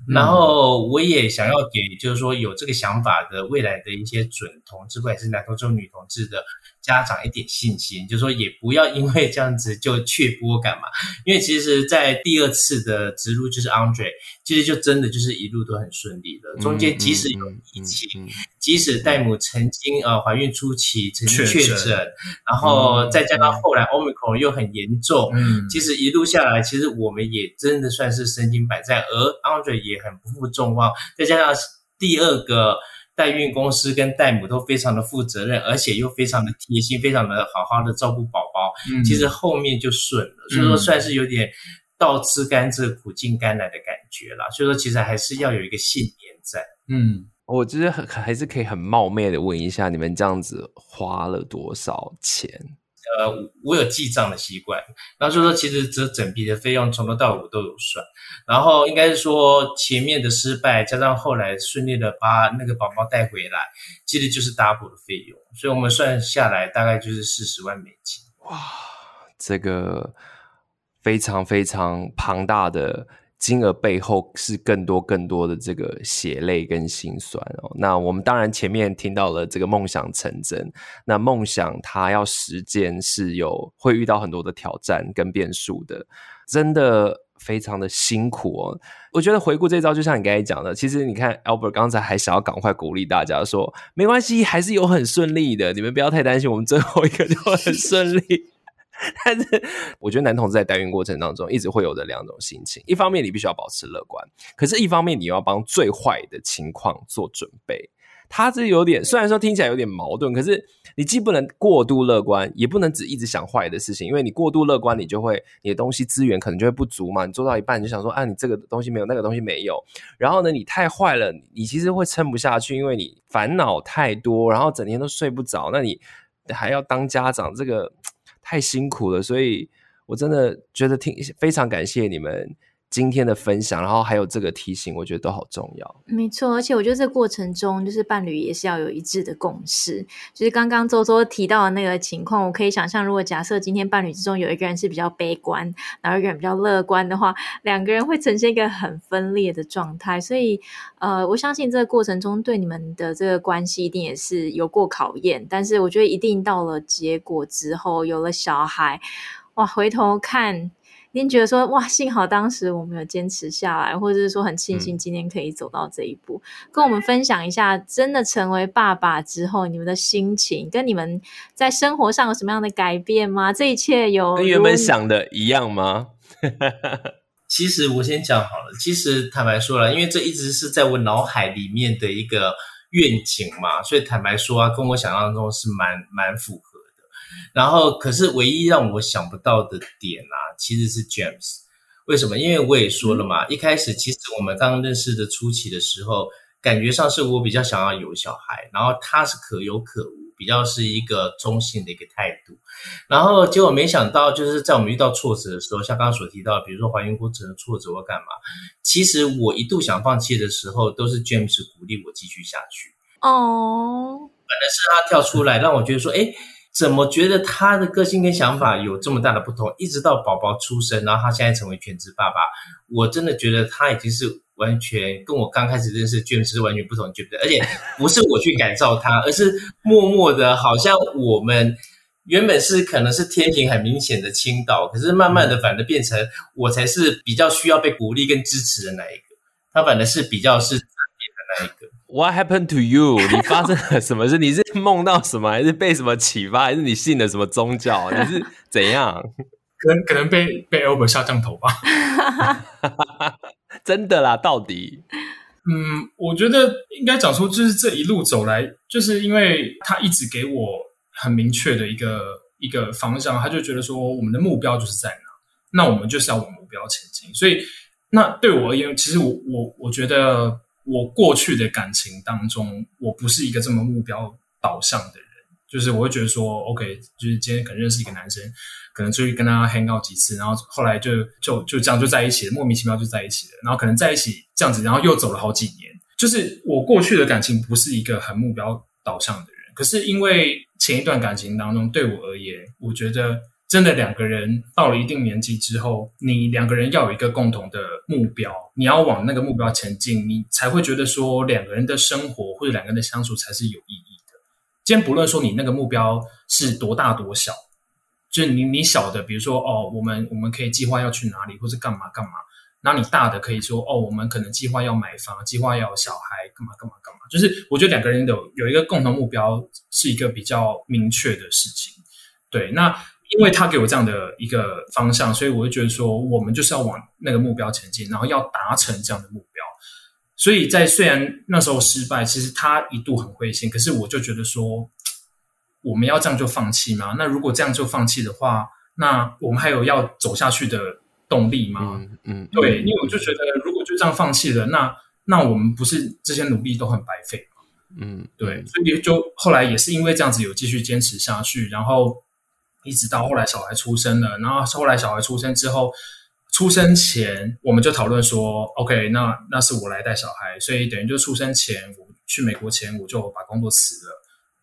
然后我也想要给，就是说有这个想法的未来的一些准同志，不管是男同志、女同志的。家长一点信心，就是说也不要因为这样子就却步干嘛？因为其实，在第二次的植入就是 Andre，其实就真的就是一路都很顺利的。中间即使有疫情，即使戴姆曾经呃怀孕初期曾经确诊，然后再加上后来 Omicron 又很严重，嗯，其实一路下来，其实我们也真的算是身经百战，而 Andre 也很不负众望，再加上第二个。代孕公司跟代母都非常的负责任，而且又非常的贴心，非常的好好的照顾宝宝，嗯、其实后面就顺了。所以说算是有点倒吃甘蔗苦尽甘来的感觉啦。所以说其实还是要有一个信念在。嗯，我其实很还是可以很冒昧的问一下，你们这样子花了多少钱？呃，我有记账的习惯，然后就说其实这整笔的费用从头到尾都有算，然后应该是说前面的失败加上后来顺利的把那个宝宝带回来，其实就是 double 的费用，所以我们算下来大概就是四十万美金。哇，这个非常非常庞大的。金额背后是更多更多的这个血泪跟心酸哦。那我们当然前面听到了这个梦想成真，那梦想它要实践是有会遇到很多的挑战跟变数的，真的非常的辛苦哦。我觉得回顾这招，就像你刚才讲的，其实你看 Albert 刚才还想要赶快鼓励大家说，没关系，还是有很顺利的，你们不要太担心，我们最后一个就很顺利。但是，我觉得男同志在代孕过程当中，一直会有的两种心情：一方面，你必须要保持乐观；可是，一方面，你要帮最坏的情况做准备。他这有点，虽然说听起来有点矛盾，可是你既不能过度乐观，也不能只一直想坏的事情。因为你过度乐观，你就会你的东西资源可能就会不足嘛。你做到一半，你就想说啊，你这个东西没有，那个东西没有。然后呢，你太坏了，你其实会撑不下去，因为你烦恼太多，然后整天都睡不着。那你还要当家长，这个。太辛苦了，所以我真的觉得挺非常感谢你们今天的分享，然后还有这个提醒，我觉得都好重要。没错，而且我觉得这过程中，就是伴侣也是要有一致的共识。就是刚刚周周提到的那个情况，我可以想象，如果假设今天伴侣之中有一个人是比较悲观，然后一个人比较乐观的话，两个人会呈现一个很分裂的状态。所以，呃，我相信这个过程中对你们的这个关系一定也是有过考验。但是，我觉得一定到了结果之后，有了小孩，哇，回头看。您觉得说哇，幸好当时我们有坚持下来，或者是说很庆幸今天可以走到这一步，嗯、跟我们分享一下，真的成为爸爸之后，你们的心情跟你们在生活上有什么样的改变吗？这一切有跟原本想的一样吗？其实我先讲好了，其实坦白说了，因为这一直是在我脑海里面的一个愿景嘛，所以坦白说啊，跟我想象中是蛮蛮符合。然后，可是唯一让我想不到的点啊，其实是 James。为什么？因为我也说了嘛，一开始其实我们刚刚认识的初期的时候，感觉上是我比较想要有小孩，然后他是可有可无，比较是一个中性的一个态度。然后结果没想到，就是在我们遇到挫折的时候，像刚刚所提到，比如说怀孕过程的挫折或干嘛，其实我一度想放弃的时候，都是 James 鼓励我继续下去。哦，反正是他跳出来让我觉得说，哎。怎么觉得他的个性跟想法有这么大的不同？一直到宝宝出生，然后他现在成为全职爸爸，我真的觉得他已经是完全跟我刚开始认识 James 是完全不同，对不对？而且不是我去改造他，而是默默的，好像我们原本是可能是天平很明显的倾倒，可是慢慢的反而变成我才是比较需要被鼓励跟支持的那一个，他反而是比较是正面的那一个。What happened to you？你发生了什么事？你是梦到什么，还是被什么启发，还是你信了什么宗教？你是怎样？可能可能被被 Albert 下降头吧。真的啦，到底？嗯，我觉得应该讲说，就是这一路走来，就是因为他一直给我很明确的一个一个方向，他就觉得说，我们的目标就是在哪，那我们就是要往目标前进。所以，那对我而言，其实我我我觉得。我过去的感情当中，我不是一个这么目标导向的人，就是我会觉得说，OK，就是今天可能认识一个男生，可能出去跟他 hang out 几次，然后后来就就就这样就在一起了，莫名其妙就在一起了，然后可能在一起这样子，然后又走了好几年。就是我过去的感情不是一个很目标导向的人，可是因为前一段感情当中，对我而言，我觉得。真的两个人到了一定年纪之后，你两个人要有一个共同的目标，你要往那个目标前进，你才会觉得说两个人的生活或者两个人的相处才是有意义的。今天不论说你那个目标是多大多小，就是你你小的，比如说哦，我们我们可以计划要去哪里或者干嘛干嘛，那你大的可以说哦，我们可能计划要买房，计划要小孩，干嘛干嘛干嘛。就是我觉得两个人有有一个共同目标是一个比较明确的事情。对，那。因为他给我这样的一个方向，所以我就觉得说，我们就是要往那个目标前进，然后要达成这样的目标。所以在虽然那时候失败，其实他一度很灰心，可是我就觉得说，我们要这样就放弃吗？那如果这样就放弃的话，那我们还有要走下去的动力吗？嗯，嗯对，因为我就觉得，如果就这样放弃了，那那我们不是这些努力都很白费吗？嗯，对，所以就后来也是因为这样子有继续坚持下去，然后一直到后来小孩出生了，然后后来小孩出生之后，出生前我们就讨论说，OK，那那是我来带小孩，所以等于就出生前我去美国前我就把工作辞了。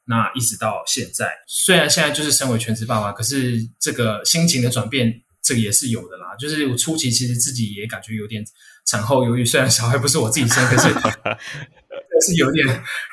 那一直到现在，虽然现在就是身为全职爸爸，可是这个心情的转变，这个也是有的啦。就是我初期其实自己也感觉有点产后忧郁，虽然小孩不是我自己生，可是 是有点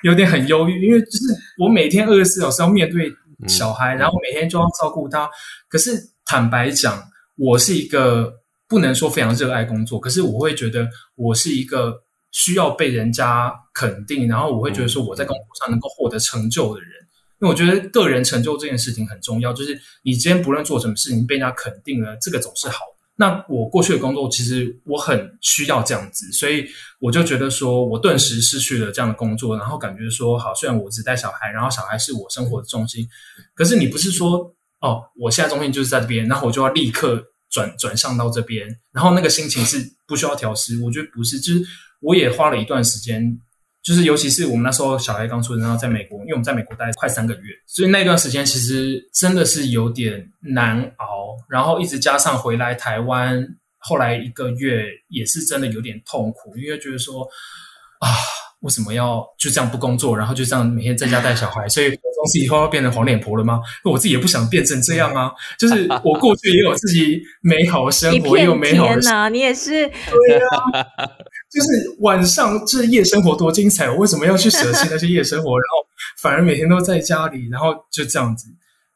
有点很忧郁，因为就是我每天二十四小时要面对小孩，然后每天就要照顾他。可是坦白讲，我是一个不能说非常热爱工作，可是我会觉得我是一个。需要被人家肯定，然后我会觉得说我在工作上能够获得成就的人，因为我觉得个人成就这件事情很重要。就是你今天不论做什么事情，被人家肯定了，这个总是好的。那我过去的工作其实我很需要这样子，所以我就觉得说我顿时失去了这样的工作，然后感觉说好，虽然我只带小孩，然后小孩是我生活的重心，可是你不是说哦，我现在重心就是在这边，然后我就要立刻转转向到这边，然后那个心情是不需要调适。我觉得不是，就是。我也花了一段时间，就是尤其是我们那时候小孩刚出生，然后在美国，因为我们在美国待快三个月，所以那段时间其实真的是有点难熬。然后一直加上回来台湾，后来一个月也是真的有点痛苦，因为觉得说啊。为什么要就这样不工作，然后就这样每天在家带小孩？所以从此以后要变成黄脸婆了吗？我自己也不想变成这样啊。就是我过去也有自己美好的生活，也有美好的生活。你也是对啊，就是晚上这夜生活多精彩，我为什么要去舍弃那些夜生活？然后反而每天都在家里，然后就这样子。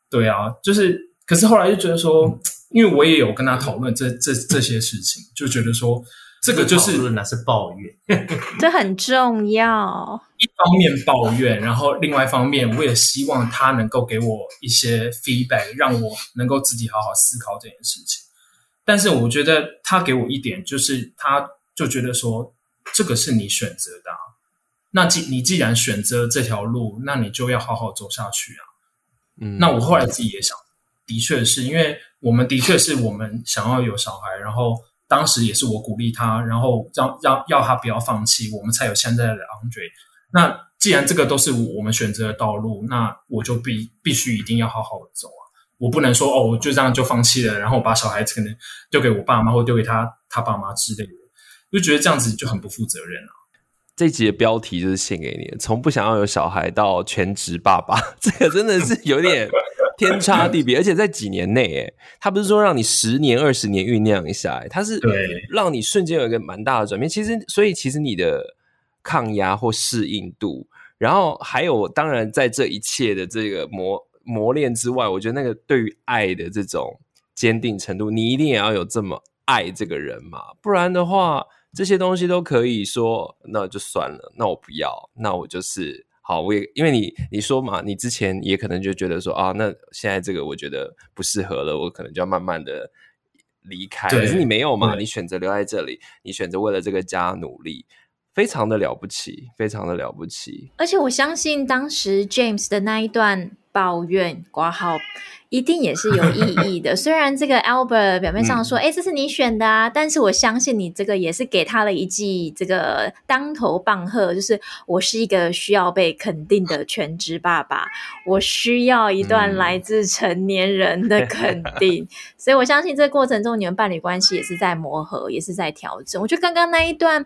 对啊，就是可是后来就觉得说，因为我也有跟他讨论这这这些事情，就觉得说。这个就是讨论，那是抱怨，这很重要。一方面抱怨，然后另外一方面，我也希望他能够给我一些 feedback，让我能够自己好好思考这件事情。但是我觉得他给我一点，就是他就觉得说，这个是你选择的啊，那既你既然选择这条路，那你就要好好走下去啊。嗯，那我后来自己也想，的确是因为我们的确是我们想要有小孩，然后。当时也是我鼓励他，然后让让要他不要放弃，我们才有现在的 Andre。那既然这个都是我们选择的道路，那我就必必须一定要好好的走啊！我不能说哦，我就这样就放弃了，然后把小孩子可能丢给我爸妈或丢给他他爸妈之类的，就觉得这样子就很不负责任了啊。这集的标题就是献给你的，从不想要有小孩到全职爸爸，这个真的是有点。天差地别，而且在几年内，诶，他不是说让你十年、二十年酝酿一下，他是让你瞬间有一个蛮大的转变。其实，所以其实你的抗压或适应度，然后还有，当然在这一切的这个磨磨练之外，我觉得那个对于爱的这种坚定程度，你一定也要有这么爱这个人嘛，不然的话，这些东西都可以说，那就算了，那我不要，那我就是。好，我也因为你你说嘛，你之前也可能就觉得说啊，那现在这个我觉得不适合了，我可能就要慢慢的离开。可是你没有嘛，你选择留在这里，你选择为了这个家努力，非常的了不起，非常的了不起。而且我相信当时 James 的那一段抱怨挂号。一定也是有意义的。虽然这个 Albert 表面上说，哎、嗯，这是你选的啊，但是我相信你这个也是给他了一记这个当头棒喝，就是我是一个需要被肯定的全职爸爸，我需要一段来自成年人的肯定。嗯、所以我相信这个过程中，你们伴侣关系也是在磨合，也是在调整。我觉得刚刚那一段。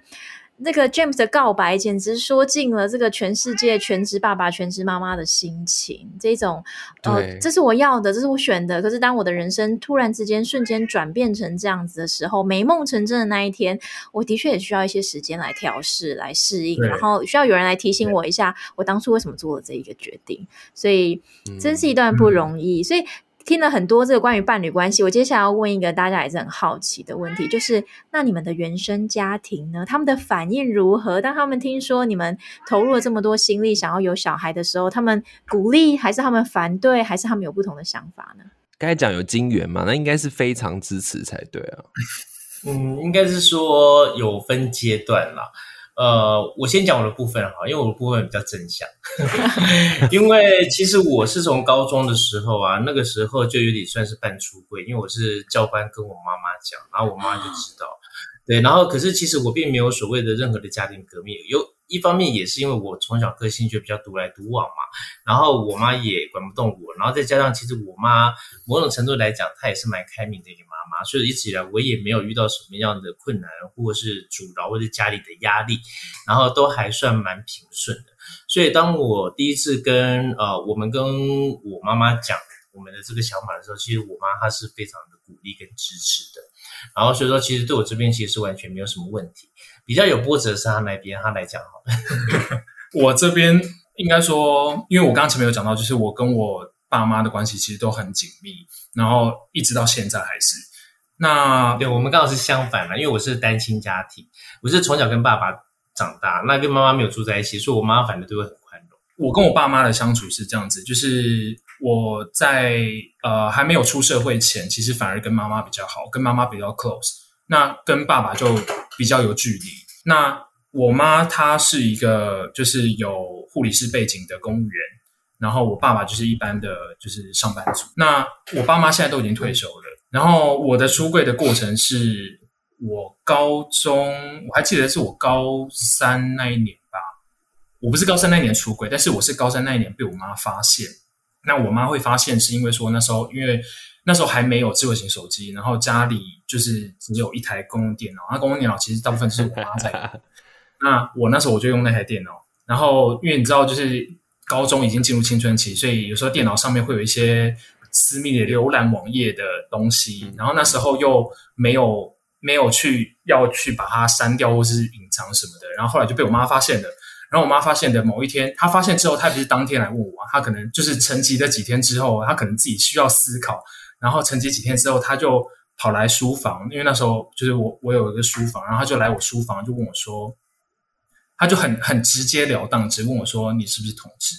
那个 James 的告白简直说尽了这个全世界全职爸爸、全职妈妈的心情。这种，呃，这是我要的，这是我选的。可是当我的人生突然之间瞬间转变成这样子的时候，美梦成真的那一天，我的确也需要一些时间来调试、来适应，然后需要有人来提醒我一下，我当初为什么做了这一个决定。所以，真是一段不容易。嗯、所以。听了很多这个关于伴侣关系，我接下来要问一个大家也是很好奇的问题，就是那你们的原生家庭呢？他们的反应如何？当他们听说你们投入了这么多心力，想要有小孩的时候，他们鼓励还是他们反对，还是他们有不同的想法呢？刚才讲有金源嘛，那应该是非常支持才对啊。嗯，应该是说有分阶段啦。呃，我先讲我的部分哈，因为我的部分比较正向。因为其实我是从高中的时候啊，那个时候就有点算是半出柜，因为我是教官跟我妈妈讲，然后我妈就知道。对，然后可是其实我并没有所谓的任何的家庭革命，有一方面也是因为我从小个性就比较独来独往嘛，然后我妈也管不动我，然后再加上其实我妈某种程度来讲，她也是蛮开明的一个妈妈，所以一直以来我也没有遇到什么样的困难，或者是阻挠，或者家里的压力，然后都还算蛮平顺的。所以当我第一次跟呃我们跟我妈妈讲我们的这个想法的时候，其实我妈她是非常的鼓励跟支持的。然后所以说，其实对我这边其实是完全没有什么问题。比较有波折是他那边，他来讲好了。我这边应该说，因为我刚刚前面有讲到，就是我跟我爸妈的关系其实都很紧密，然后一直到现在还是。那对我们刚好是相反嘛，因为我是单亲家庭，我是从小跟爸爸长大，那跟妈妈没有住在一起，所以我妈妈反正都会很宽容。我跟我爸妈的相处是这样子，就是。我在呃还没有出社会前，其实反而跟妈妈比较好，跟妈妈比较 close。那跟爸爸就比较有距离。那我妈她是一个就是有护理师背景的公务员，然后我爸爸就是一般的就是上班族。那我爸妈现在都已经退休了。然后我的出柜的过程是我高中，我还记得是我高三那一年吧。我不是高三那一年出柜，但是我是高三那一年被我妈发现。那我妈会发现，是因为说那时候，因为那时候还没有智慧型手机，然后家里就是只有一台公用电脑。那公用电脑其实大部分是我妈在用。那我那时候我就用那台电脑，然后因为你知道，就是高中已经进入青春期，所以有时候电脑上面会有一些私密的浏览网页的东西，然后那时候又没有没有去要去把它删掉或是隐藏什么的，然后后来就被我妈发现了。然后我妈发现的某一天，她发现之后，她不是当天来问我，她可能就是沉寂了几天之后，她可能自己需要思考，然后沉寂几天之后，她就跑来书房，因为那时候就是我我有一个书房，然后她就来我书房就问我说，她就很很直截了当直问我说，你是不是同志？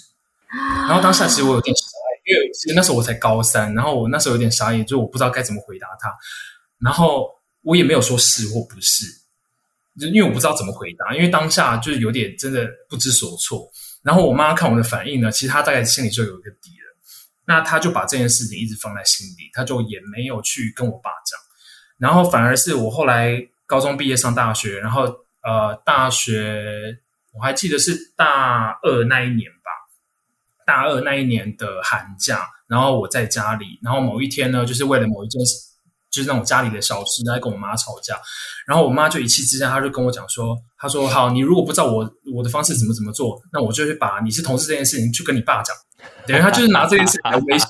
然后当下其实我有点傻眼，因为其实那时候我才高三，然后我那时候有点傻眼，就我不知道该怎么回答她，然后我也没有说是或不是。就因为我不知道怎么回答，因为当下就是有点真的不知所措。然后我妈看我的反应呢，其实她大概心里就有一个底了。那她就把这件事情一直放在心里，她就也没有去跟我爸讲。然后反而是我后来高中毕业上大学，然后呃大学我还记得是大二那一年吧，大二那一年的寒假，然后我在家里，然后某一天呢，就是为了某一件事。就是那种家里的小事，在跟我妈吵架，然后我妈就一气之下，她就跟我讲说：“她说好，你如果不知道我我的方式怎么怎么做，那我就去把你是同事这件事情去跟你爸讲。”等于她就是拿这件事情来威胁。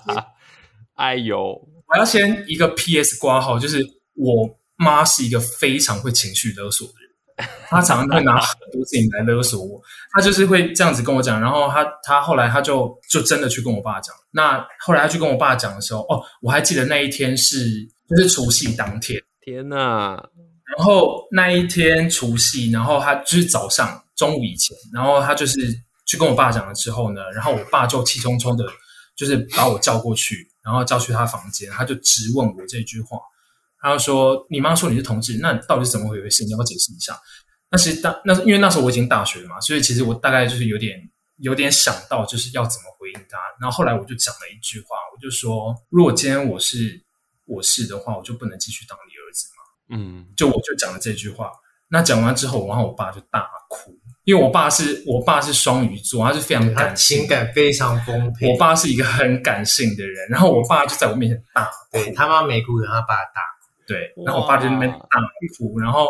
哎呦，我要先一个 P.S. 挂号，就是我妈是一个非常会情绪勒索的人，她常常会拿很多事情来勒索我。她就是会这样子跟我讲，然后她她后来她就就真的去跟我爸讲。那后来她去跟我爸讲的时候，哦，我还记得那一天是。就是除夕当天，天呐！然后那一天除夕，然后他就是早上中午以前，然后他就是去跟我爸讲了之后呢，然后我爸就气冲冲的，就是把我叫过去，然后叫去他房间，他就质问我这句话，他就说：“你妈说你是同志，那到底是怎么回事？你要不要解释一下？”那其实当那因为那时候我已经大学了嘛，所以其实我大概就是有点有点想到就是要怎么回应他。然后后来我就讲了一句话，我就说：“如果今天我是。”我是的话，我就不能继续当你儿子吗？嗯，就我就讲了这句话。那讲完之后，然后我爸就大哭，因为我爸是我爸是双鱼座，他是非常感情感非常丰沛。我爸是一个很感性的人，然后我爸就在我面前大哭，对他妈没哭，他爸大哭。对，然后我爸就在那边大哭，然后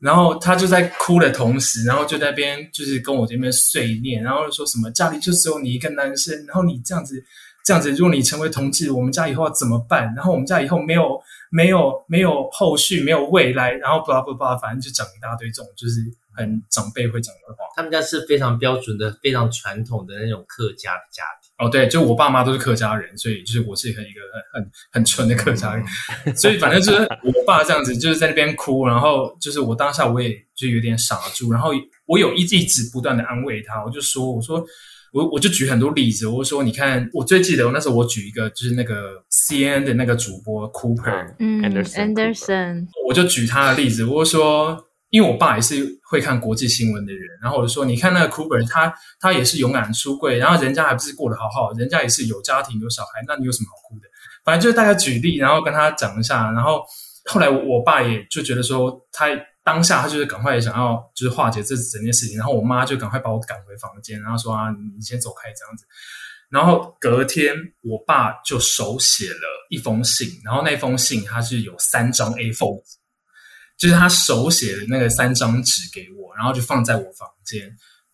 然后他就在哭的同时，然后就在那边就是跟我这边碎念，然后说什么家里就只有你一个男生，然后你这样子。这样子，如果你成为同志，我们家以后要怎么办？然后我们家以后没有、没有、没有后续，没有未来，然后巴拉巴拉，反正就讲一大堆这种，就是很长辈会讲的话。他们家是非常标准的、非常传统的那种客家的家庭。哦，对，就我爸妈都是客家人，所以就是我是一个很很很纯的客家人。所以反正就是我爸这样子，就是在那边哭，然后就是我当下我也就有点傻住，然后我有一一直不断的安慰他，我就说，我说。我我就举很多例子，我说你看，我最记得我那时候我举一个就是那个 CNN 的那个主播 Cooper，嗯，Anderson，Anderson，我就举他的例子，我就说因为我爸也是会看国际新闻的人，然后我就说，你看那个 Cooper，他他也是勇敢出柜，然后人家还不是过得好好，人家也是有家庭有小孩，那你有什么好哭的？反正就是大家举例，然后跟他讲一下，然后后来我爸也就觉得说，他当下他就是赶快想要就是化解这整件事情，然后我妈就赶快把我赶回房间，然后说啊，你先走开这样子。然后隔天，我爸就手写了一封信，然后那封信他是有三张 A4。就是他手写的那个三张纸给我，然后就放在我房间。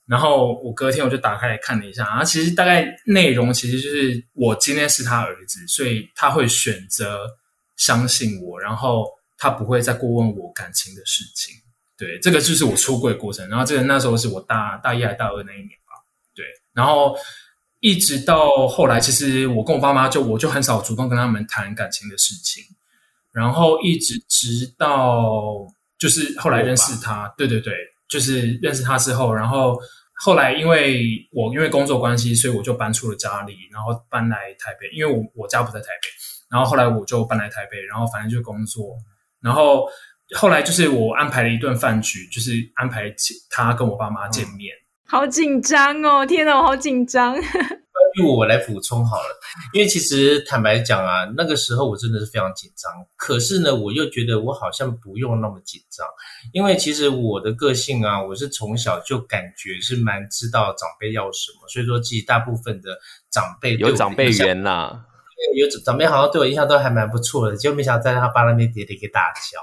然后我隔天我就打开来看了一下，然后其实大概内容其实就是我今天是他儿子，所以他会选择相信我，然后他不会再过问我感情的事情。对，这个就是我出柜的过程。然后这个那时候是我大大一还大二那一年吧。对，然后一直到后来，其实我跟我爸妈就我就很少主动跟他们谈感情的事情。然后一直直到就是后来认识他，对对对，就是认识他之后，然后后来因为我因为工作关系，所以我就搬出了家里，然后搬来台北，因为我我家不在台北，然后后来我就搬来台北，然后反正就工作，然后后来就是我安排了一顿饭局，就是安排他跟我爸妈见面，嗯、好紧张哦，天哪，我好紧张。由我来补充好了，因为其实坦白讲啊，那个时候我真的是非常紧张。可是呢，我又觉得我好像不用那么紧张，因为其实我的个性啊，我是从小就感觉是蛮知道长辈要什么，所以说其实大部分的长辈有长辈缘啦。有长辈好像对我印象都还蛮不错的，结果没想到在他爸那边跌了一个大跤。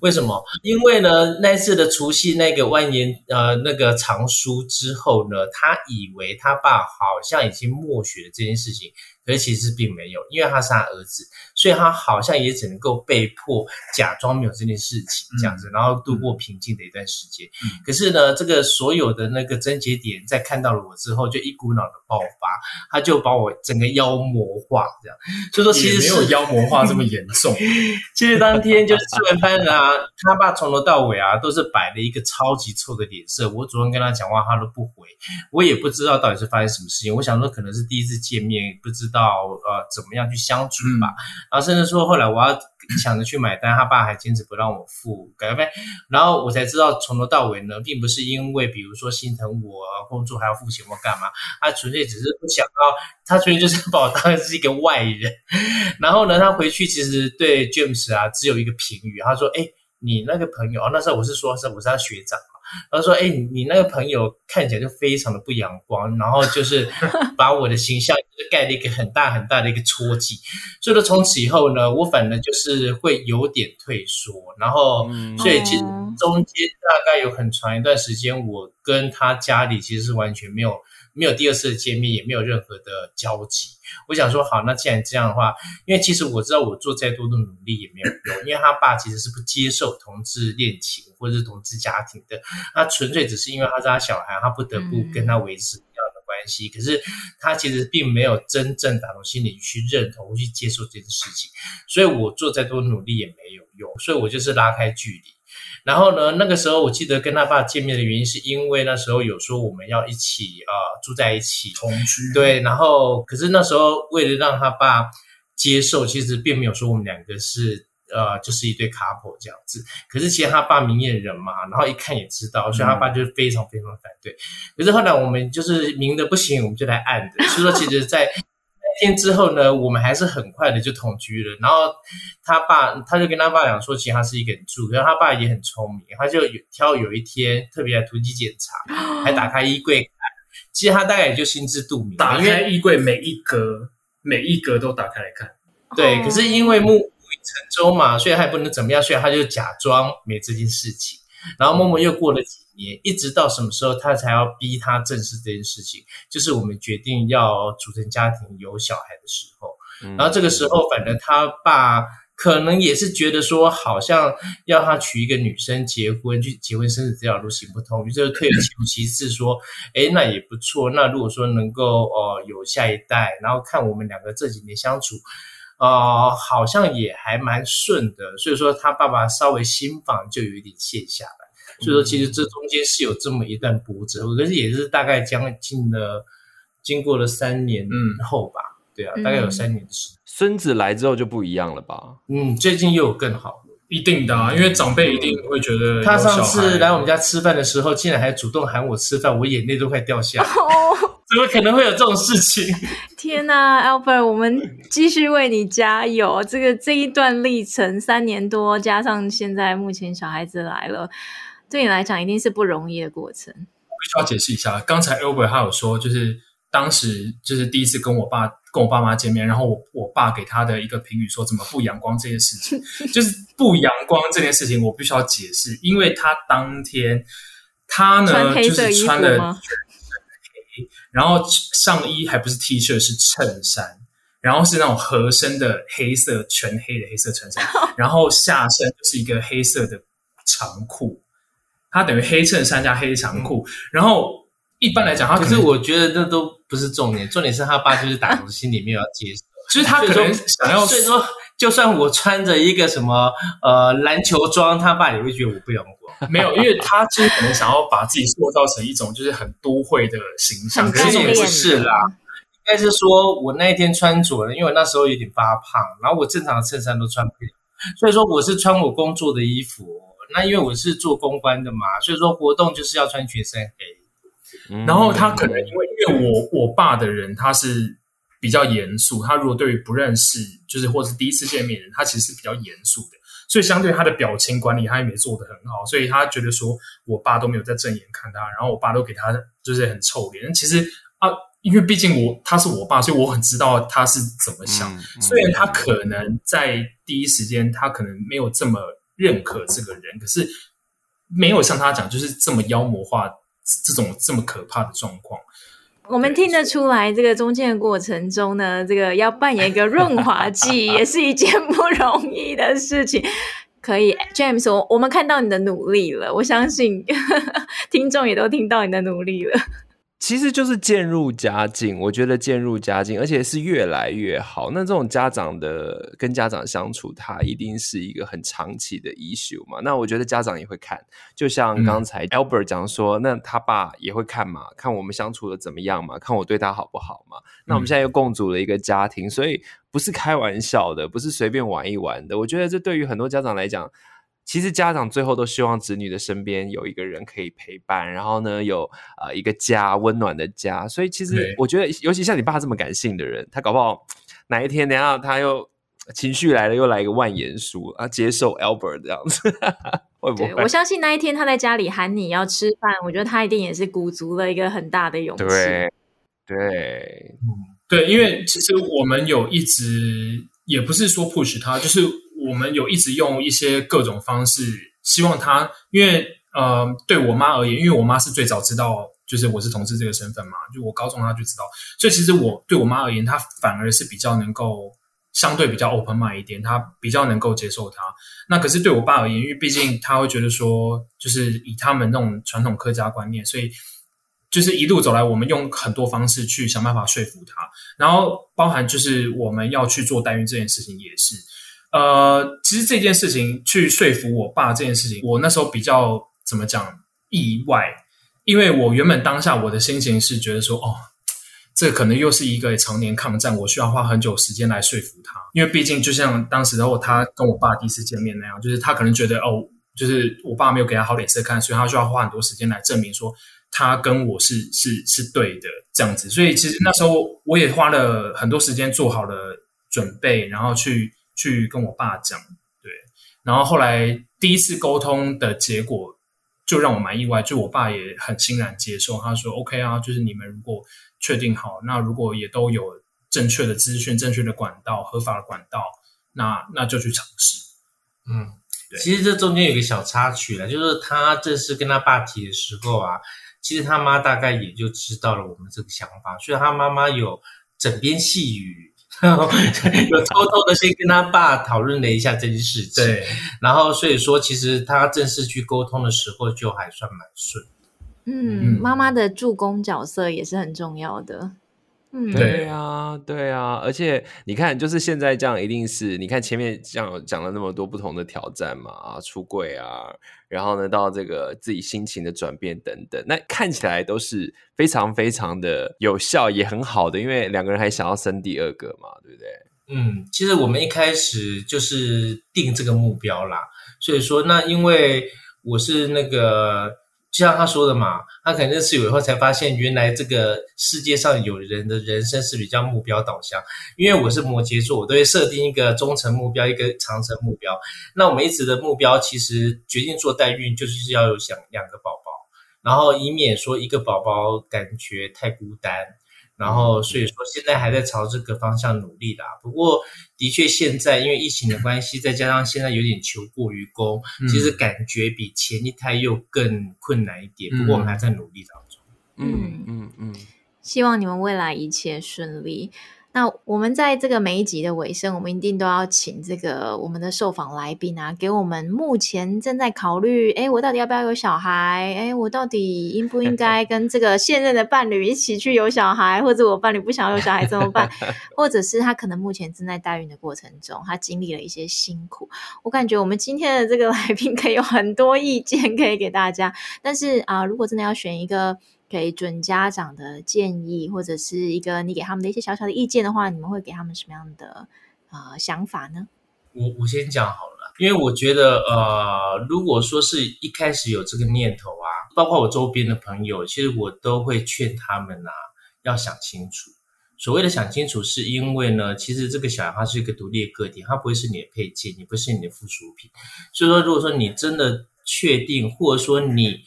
为什么？因为呢，那次的除夕那个万言呃那个藏书之后呢，他以为他爸好像已经默许了这件事情。可是其实并没有，因为他是他儿子，所以他好像也只能够被迫假装没有这件事情这样子，嗯、然后度过平静的一段时间。嗯、可是呢，这个所有的那个症结点，在看到了我之后，就一股脑的爆发，他就把我整个妖魔化这样。所以说，其实没有妖魔化这么严重。其实当天就是吃完饭啊，他爸从头到尾啊都是摆了一个超级臭的脸色。我主动跟他讲话，他都不回。我也不知道到底是发生什么事情。我想说，可能是第一次见面，不知道。到呃，怎么样去相处吧？嗯、然后甚至说，后来我要抢着去买单，他爸还坚持不让我付，改呗。然后我才知道，从头到尾呢，并不是因为比如说心疼我工作还要付钱或干嘛，他纯粹只是不想要，他纯粹就是把我当成是一个外人。然后呢，他回去其实对 James 啊只有一个评语，他说：“哎，你那个朋友哦，那时候我是说是我是他学长。”他说：“哎，你那个朋友看起来就非常的不阳光，然后就是 把我的形象就是盖了一个很大很大的一个戳记。所以说从此以后呢，我反正就是会有点退缩，然后所以其实中间大概有很长一段时间，我跟他家里其实是完全没有。”没有第二次的见面，也没有任何的交集。我想说，好，那既然这样的话，因为其实我知道我做再多的努力也没有用，因为他爸其实是不接受同志恋情或者是同志家庭的，他纯粹只是因为他是他小孩，他不得不跟他维持这样的关系。可是他其实并没有真正打从心里去认同、去接受这件事情，所以我做再多努力也没有用，所以我就是拉开距离。然后呢，那个时候我记得跟他爸见面的原因，是因为那时候有说我们要一起啊、呃、住在一起同居。对，然后可是那时候为了让他爸接受，其实并没有说我们两个是呃就是一对 couple 这样子。可是其实他爸明眼人嘛，然后一看也知道，所以他爸就是非常非常反对。嗯、可是后来我们就是明的不行，我们就来暗的。所以说，其实，在天之后呢，我们还是很快的就同居了。然后他爸他就跟他爸讲说，其实他是一个人住，然后他爸也很聪明，他就有挑有一天特别来突击检查，还打开衣柜看。其实他大概也就心知肚明，打开衣柜每一格每一格都打开来看。对，可是因为木木已成舟嘛，所以他也不能怎么样，所以他就假装没这件事情。然后默默又过了几年，一直到什么时候他才要逼他正视这件事情？就是我们决定要组成家庭、有小孩的时候。然后这个时候，反正他爸可能也是觉得说，好像要他娶一个女生结婚，去结婚生子这条路行不通，于是就退而求其次说：“哎，那也不错。那如果说能够呃有下一代，然后看我们两个这几年相处。”呃，好像也还蛮顺的，所以说他爸爸稍微心房就有一点卸下来，所以说其实这中间是有这么一段波折，可是也是大概将近了经过了三年后吧，嗯、对啊，大概有三年的时间。孙子来之后就不一样了吧？嗯，最近又有更好了。一定的啊，因为长辈一定会觉得。他上次来我们家吃饭的时候，竟然还主动喊我吃饭，我眼泪都快掉下来。哦，怎么可能会有这种事情？天哪，Albert，我们继续为你加油。这个这一段历程三年多，加上现在目前小孩子来了，对你来讲一定是不容易的过程。我必须要解释一下，刚才 Albert 他有说，就是当时就是第一次跟我爸。跟我爸妈见面，然后我我爸给他的一个评语说：“怎么不阳光这件事情，就是不阳光这件事情，我必须要解释，因为他当天他呢？就是穿了黑，然后上衣还不是 T 恤，是衬衫，然后是那种合身的黑色全黑的黑色衬衫，然后下身就是一个黑色的长裤，他等于黑衬衫加黑长裤，然后。”一般来讲，他可，可是我觉得这都不是重点，重点是他爸就是打从心里面要接受，就是他可能想要，所以说就算我穿着一个什么呃篮球装，他爸也会觉得我不阳光。没有，因为他其实可能想要把自己塑造成一种就是很都会的形象，可是也不是啦，应该是说我那一天穿着了，因为我那时候有点发胖，然后我正常的衬衫都穿不了，所以说我是穿我工作的衣服。那因为我是做公关的嘛，所以说活动就是要穿全身黑。然后他可能因为因为我我爸的人他是比较严肃，他如果对于不认识就是或者是第一次见面的人，他其实是比较严肃的，所以相对他的表情管理他也没做得很好，所以他觉得说我爸都没有在正眼看他，然后我爸都给他就是很臭脸。其实啊，因为毕竟我他是我爸，所以我很知道他是怎么想。虽然他可能在第一时间他可能没有这么认可这个人，可是没有像他讲就是这么妖魔化。这种这么可怕的状况，我们听得出来，这个中间的过程中呢，这个要扮演一个润滑剂，也是一件不容易的事情。可以，James，我我们看到你的努力了，我相信呵 呵听众也都听到你的努力了。其实就是渐入佳境，我觉得渐入佳境，而且是越来越好。那这种家长的跟家长相处，它一定是一个很长期的 issue 嘛。那我觉得家长也会看，就像刚才 Albert 讲说，嗯、那他爸也会看嘛，看我们相处的怎么样嘛，看我对他好不好嘛。那我们现在又共组了一个家庭，所以不是开玩笑的，不是随便玩一玩的。我觉得这对于很多家长来讲。其实家长最后都希望子女的身边有一个人可以陪伴，然后呢，有呃一个家，温暖的家。所以其实我觉得，尤其像你爸这么感性的人，他搞不好哪一天，等下他又情绪来了，又来一个万言书啊，接受 Albert 这样子，会不会？我相信那一天他在家里喊你要吃饭，我觉得他一定也是鼓足了一个很大的勇气。对，对，嗯，对，因为其实我们有一直也不是说 push 他，就是。我们有一直用一些各种方式，希望他，因为呃，对我妈而言，因为我妈是最早知道，就是我是同志这个身份嘛，就我高中她就知道，所以其实我对我妈而言，她反而是比较能够相对比较 open mind 一点，她比较能够接受他。那可是对我爸而言，因为毕竟他会觉得说，就是以他们那种传统客家观念，所以就是一路走来，我们用很多方式去想办法说服他，然后包含就是我们要去做代孕这件事情也是。呃，其实这件事情去说服我爸这件事情，我那时候比较怎么讲意外，因为我原本当下我的心情是觉得说，哦，这可能又是一个常年抗战，我需要花很久时间来说服他，因为毕竟就像当时然后他跟我爸第一次见面那样，就是他可能觉得哦，就是我爸没有给他好脸色看，所以他需要花很多时间来证明说他跟我是是是对的这样子，所以其实那时候我也花了很多时间做好了准备，然后去。去跟我爸讲，对，然后后来第一次沟通的结果就让我蛮意外，就我爸也很欣然接受，他说 OK 啊，就是你们如果确定好，那如果也都有正确的资讯、正确的管道、合法的管道，那那就去尝试。嗯，对，其实这中间有一个小插曲了，就是他这次跟他爸提的时候啊，其实他妈大概也就知道了我们这个想法，所以他妈妈有枕边细语。有偷偷的先跟他爸讨论了一下这件事情，对，然后所以说其实他正式去沟通的时候就还算蛮顺。嗯，妈妈的助攻角色也是很重要的。嗯，对啊，对啊，而且你看，就是现在这样，一定是你看前面这样讲了那么多不同的挑战嘛，啊，出柜啊，然后呢，到这个自己心情的转变等等，那看起来都是非常非常的有效，也很好的，因为两个人还想要生第二个嘛，对不对？嗯，其实我们一开始就是定这个目标啦，所以说那因为我是那个。就像他说的嘛，他可能认识我以后才发现，原来这个世界上有人的人生是比较目标导向。因为我是摩羯座，我都会设定一个中程目标，一个长程目标。那我们一直的目标，其实决定做代孕，就是要有想两个宝宝，然后以免说一个宝宝感觉太孤单。然后，所以说现在还在朝这个方向努力啦。不过，的确现在因为疫情的关系，再加上现在有点求过于供，嗯、其实感觉比前一胎又更困难一点。不过我们还在努力当中。嗯嗯嗯，希望你们未来一切顺利。那我们在这个每一集的尾声，我们一定都要请这个我们的受访来宾啊，给我们目前正在考虑，诶，我到底要不要有小孩？诶，我到底应不应该跟这个现任的伴侣一起去有小孩？或者我伴侣不想有小孩怎么办？或者是他可能目前正在代孕的过程中，他经历了一些辛苦。我感觉我们今天的这个来宾可以有很多意见可以给大家，但是啊，如果真的要选一个。给准家长的建议，或者是一个你给他们的一些小小的意见的话，你们会给他们什么样的呃想法呢？我我先讲好了，因为我觉得呃，如果说是一开始有这个念头啊，包括我周边的朋友，其实我都会劝他们呐、啊，要想清楚。所谓的想清楚，是因为呢，其实这个小孩他是一个独立的个体，他不会是你的配件，也不是你的附属品。所以说，如果说你真的确定，或者说你。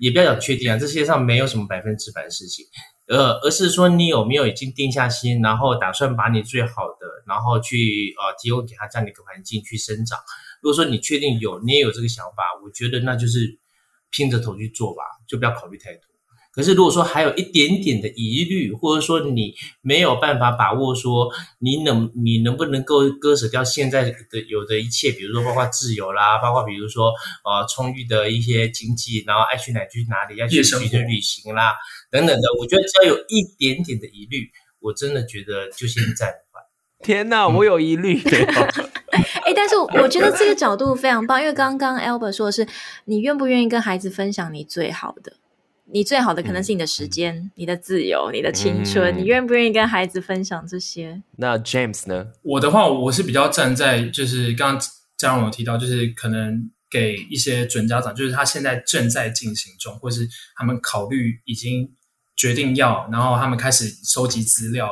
也不要讲确定啊，这世界上没有什么百分之百的事情，呃，而是说你有没有已经定下心，然后打算把你最好的，然后去呃提供给他这样的一个环境去生长。如果说你确定有，你也有这个想法，我觉得那就是拼着头去做吧，就不要考虑太多。可是，如果说还有一点点的疑虑，或者说你没有办法把握，说你能你能不能够割舍掉现在的有的一切，比如说包括自由啦，包括比如说呃充裕的一些经济，然后爱去哪去哪里，要去去去旅行啦等等的，我觉得只要有一点点的疑虑，我真的觉得就先暂缓。天哪，我有疑虑。哎，但是我觉得这个角度非常棒，因为刚刚 Albert 说的是，你愿不愿意跟孩子分享你最好的？你最好的可能是你的时间、嗯、你的自由、你的青春，嗯、你愿不愿意跟孩子分享这些？那 James 呢？我的话，我是比较站在，就是刚刚嘉荣有提到，就是可能给一些准家长，就是他现在正在进行中，或是他们考虑已经决定要，然后他们开始收集资料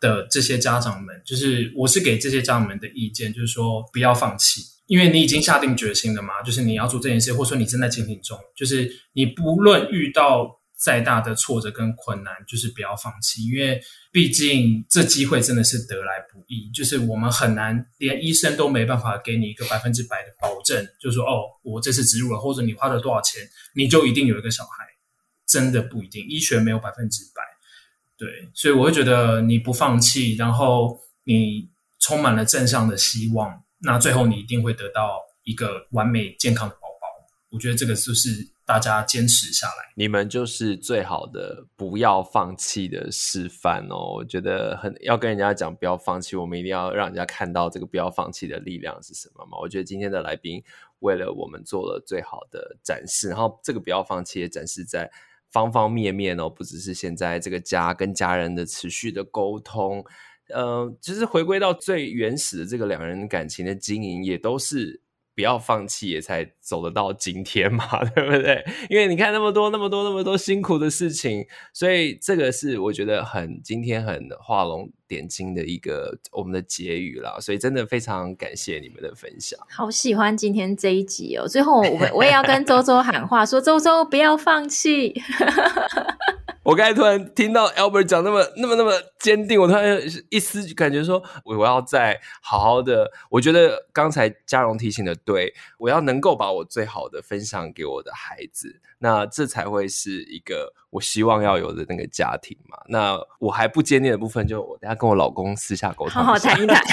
的这些家长们，就是我是给这些家长们的意见，就是说不要放弃。因为你已经下定决心了嘛，就是你要做这件事，或者说你正在进行中，就是你不论遇到再大的挫折跟困难，就是不要放弃，因为毕竟这机会真的是得来不易，就是我们很难，连医生都没办法给你一个百分之百的保证，就是说哦，我这次植入了，或者你花了多少钱，你就一定有一个小孩，真的不一定，医学没有百分之百，对，所以我会觉得你不放弃，然后你充满了正向的希望。那最后你一定会得到一个完美健康的宝宝，我觉得这个就是大家坚持下来，你们就是最好的不要放弃的示范哦。我觉得很要跟人家讲不要放弃，我们一定要让人家看到这个不要放弃的力量是什么嘛。我觉得今天的来宾为了我们做了最好的展示，然后这个不要放弃也展示在方方面面哦，不只是现在这个家跟家人的持续的沟通。呃，其实回归到最原始的这个两个人感情的经营，也都是不要放弃，也才走得到今天嘛，对不对？因为你看那么多、那么多、那么多辛苦的事情，所以这个是我觉得很今天很画龙点睛的一个我们的结语啦。所以真的非常感谢你们的分享，好喜欢今天这一集哦。最后我我也要跟周周喊话，说周周不要放弃。我刚才突然听到 Albert 讲那么、那么、那么坚定，我突然一丝感觉说，我我要再好好的。我觉得刚才嘉荣提醒的对，我要能够把我最好的分享给我的孩子，那这才会是一个我希望要有的那个家庭嘛。那我还不坚定的部分，就我等下跟我老公私下沟通，好好谈一谈。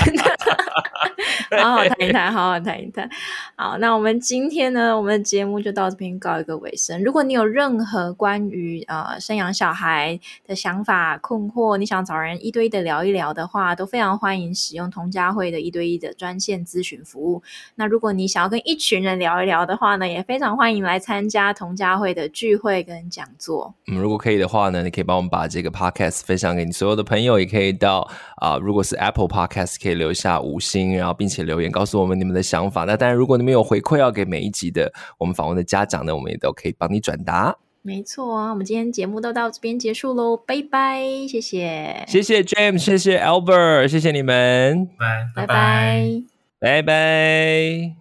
好好谈一谈，好好谈一谈。好，那我们今天呢，我们的节目就到这边告一个尾声。如果你有任何关于呃生养小孩的想法、困惑，你想找人一对一的聊一聊的话，都非常欢迎使用同家会的一对一的专线咨询服务。那如果你想要跟一群人聊一聊的话呢，也非常欢迎来参加同家会的聚会跟讲座。嗯，如果可以的话呢，你可以帮我们把这个 podcast 分享给你所有的朋友，也可以到啊、呃，如果是 Apple Podcast 可以留下五星，然后并且留言告诉我们你们的想法。那当然，如果你们有回馈要给每一集的我们访问的家长呢，我们也都可以帮你转达。没错啊，我们今天节目都到这边结束喽，拜拜，谢谢，谢谢 James，谢谢 Albert，谢谢你们，拜拜拜拜，拜拜。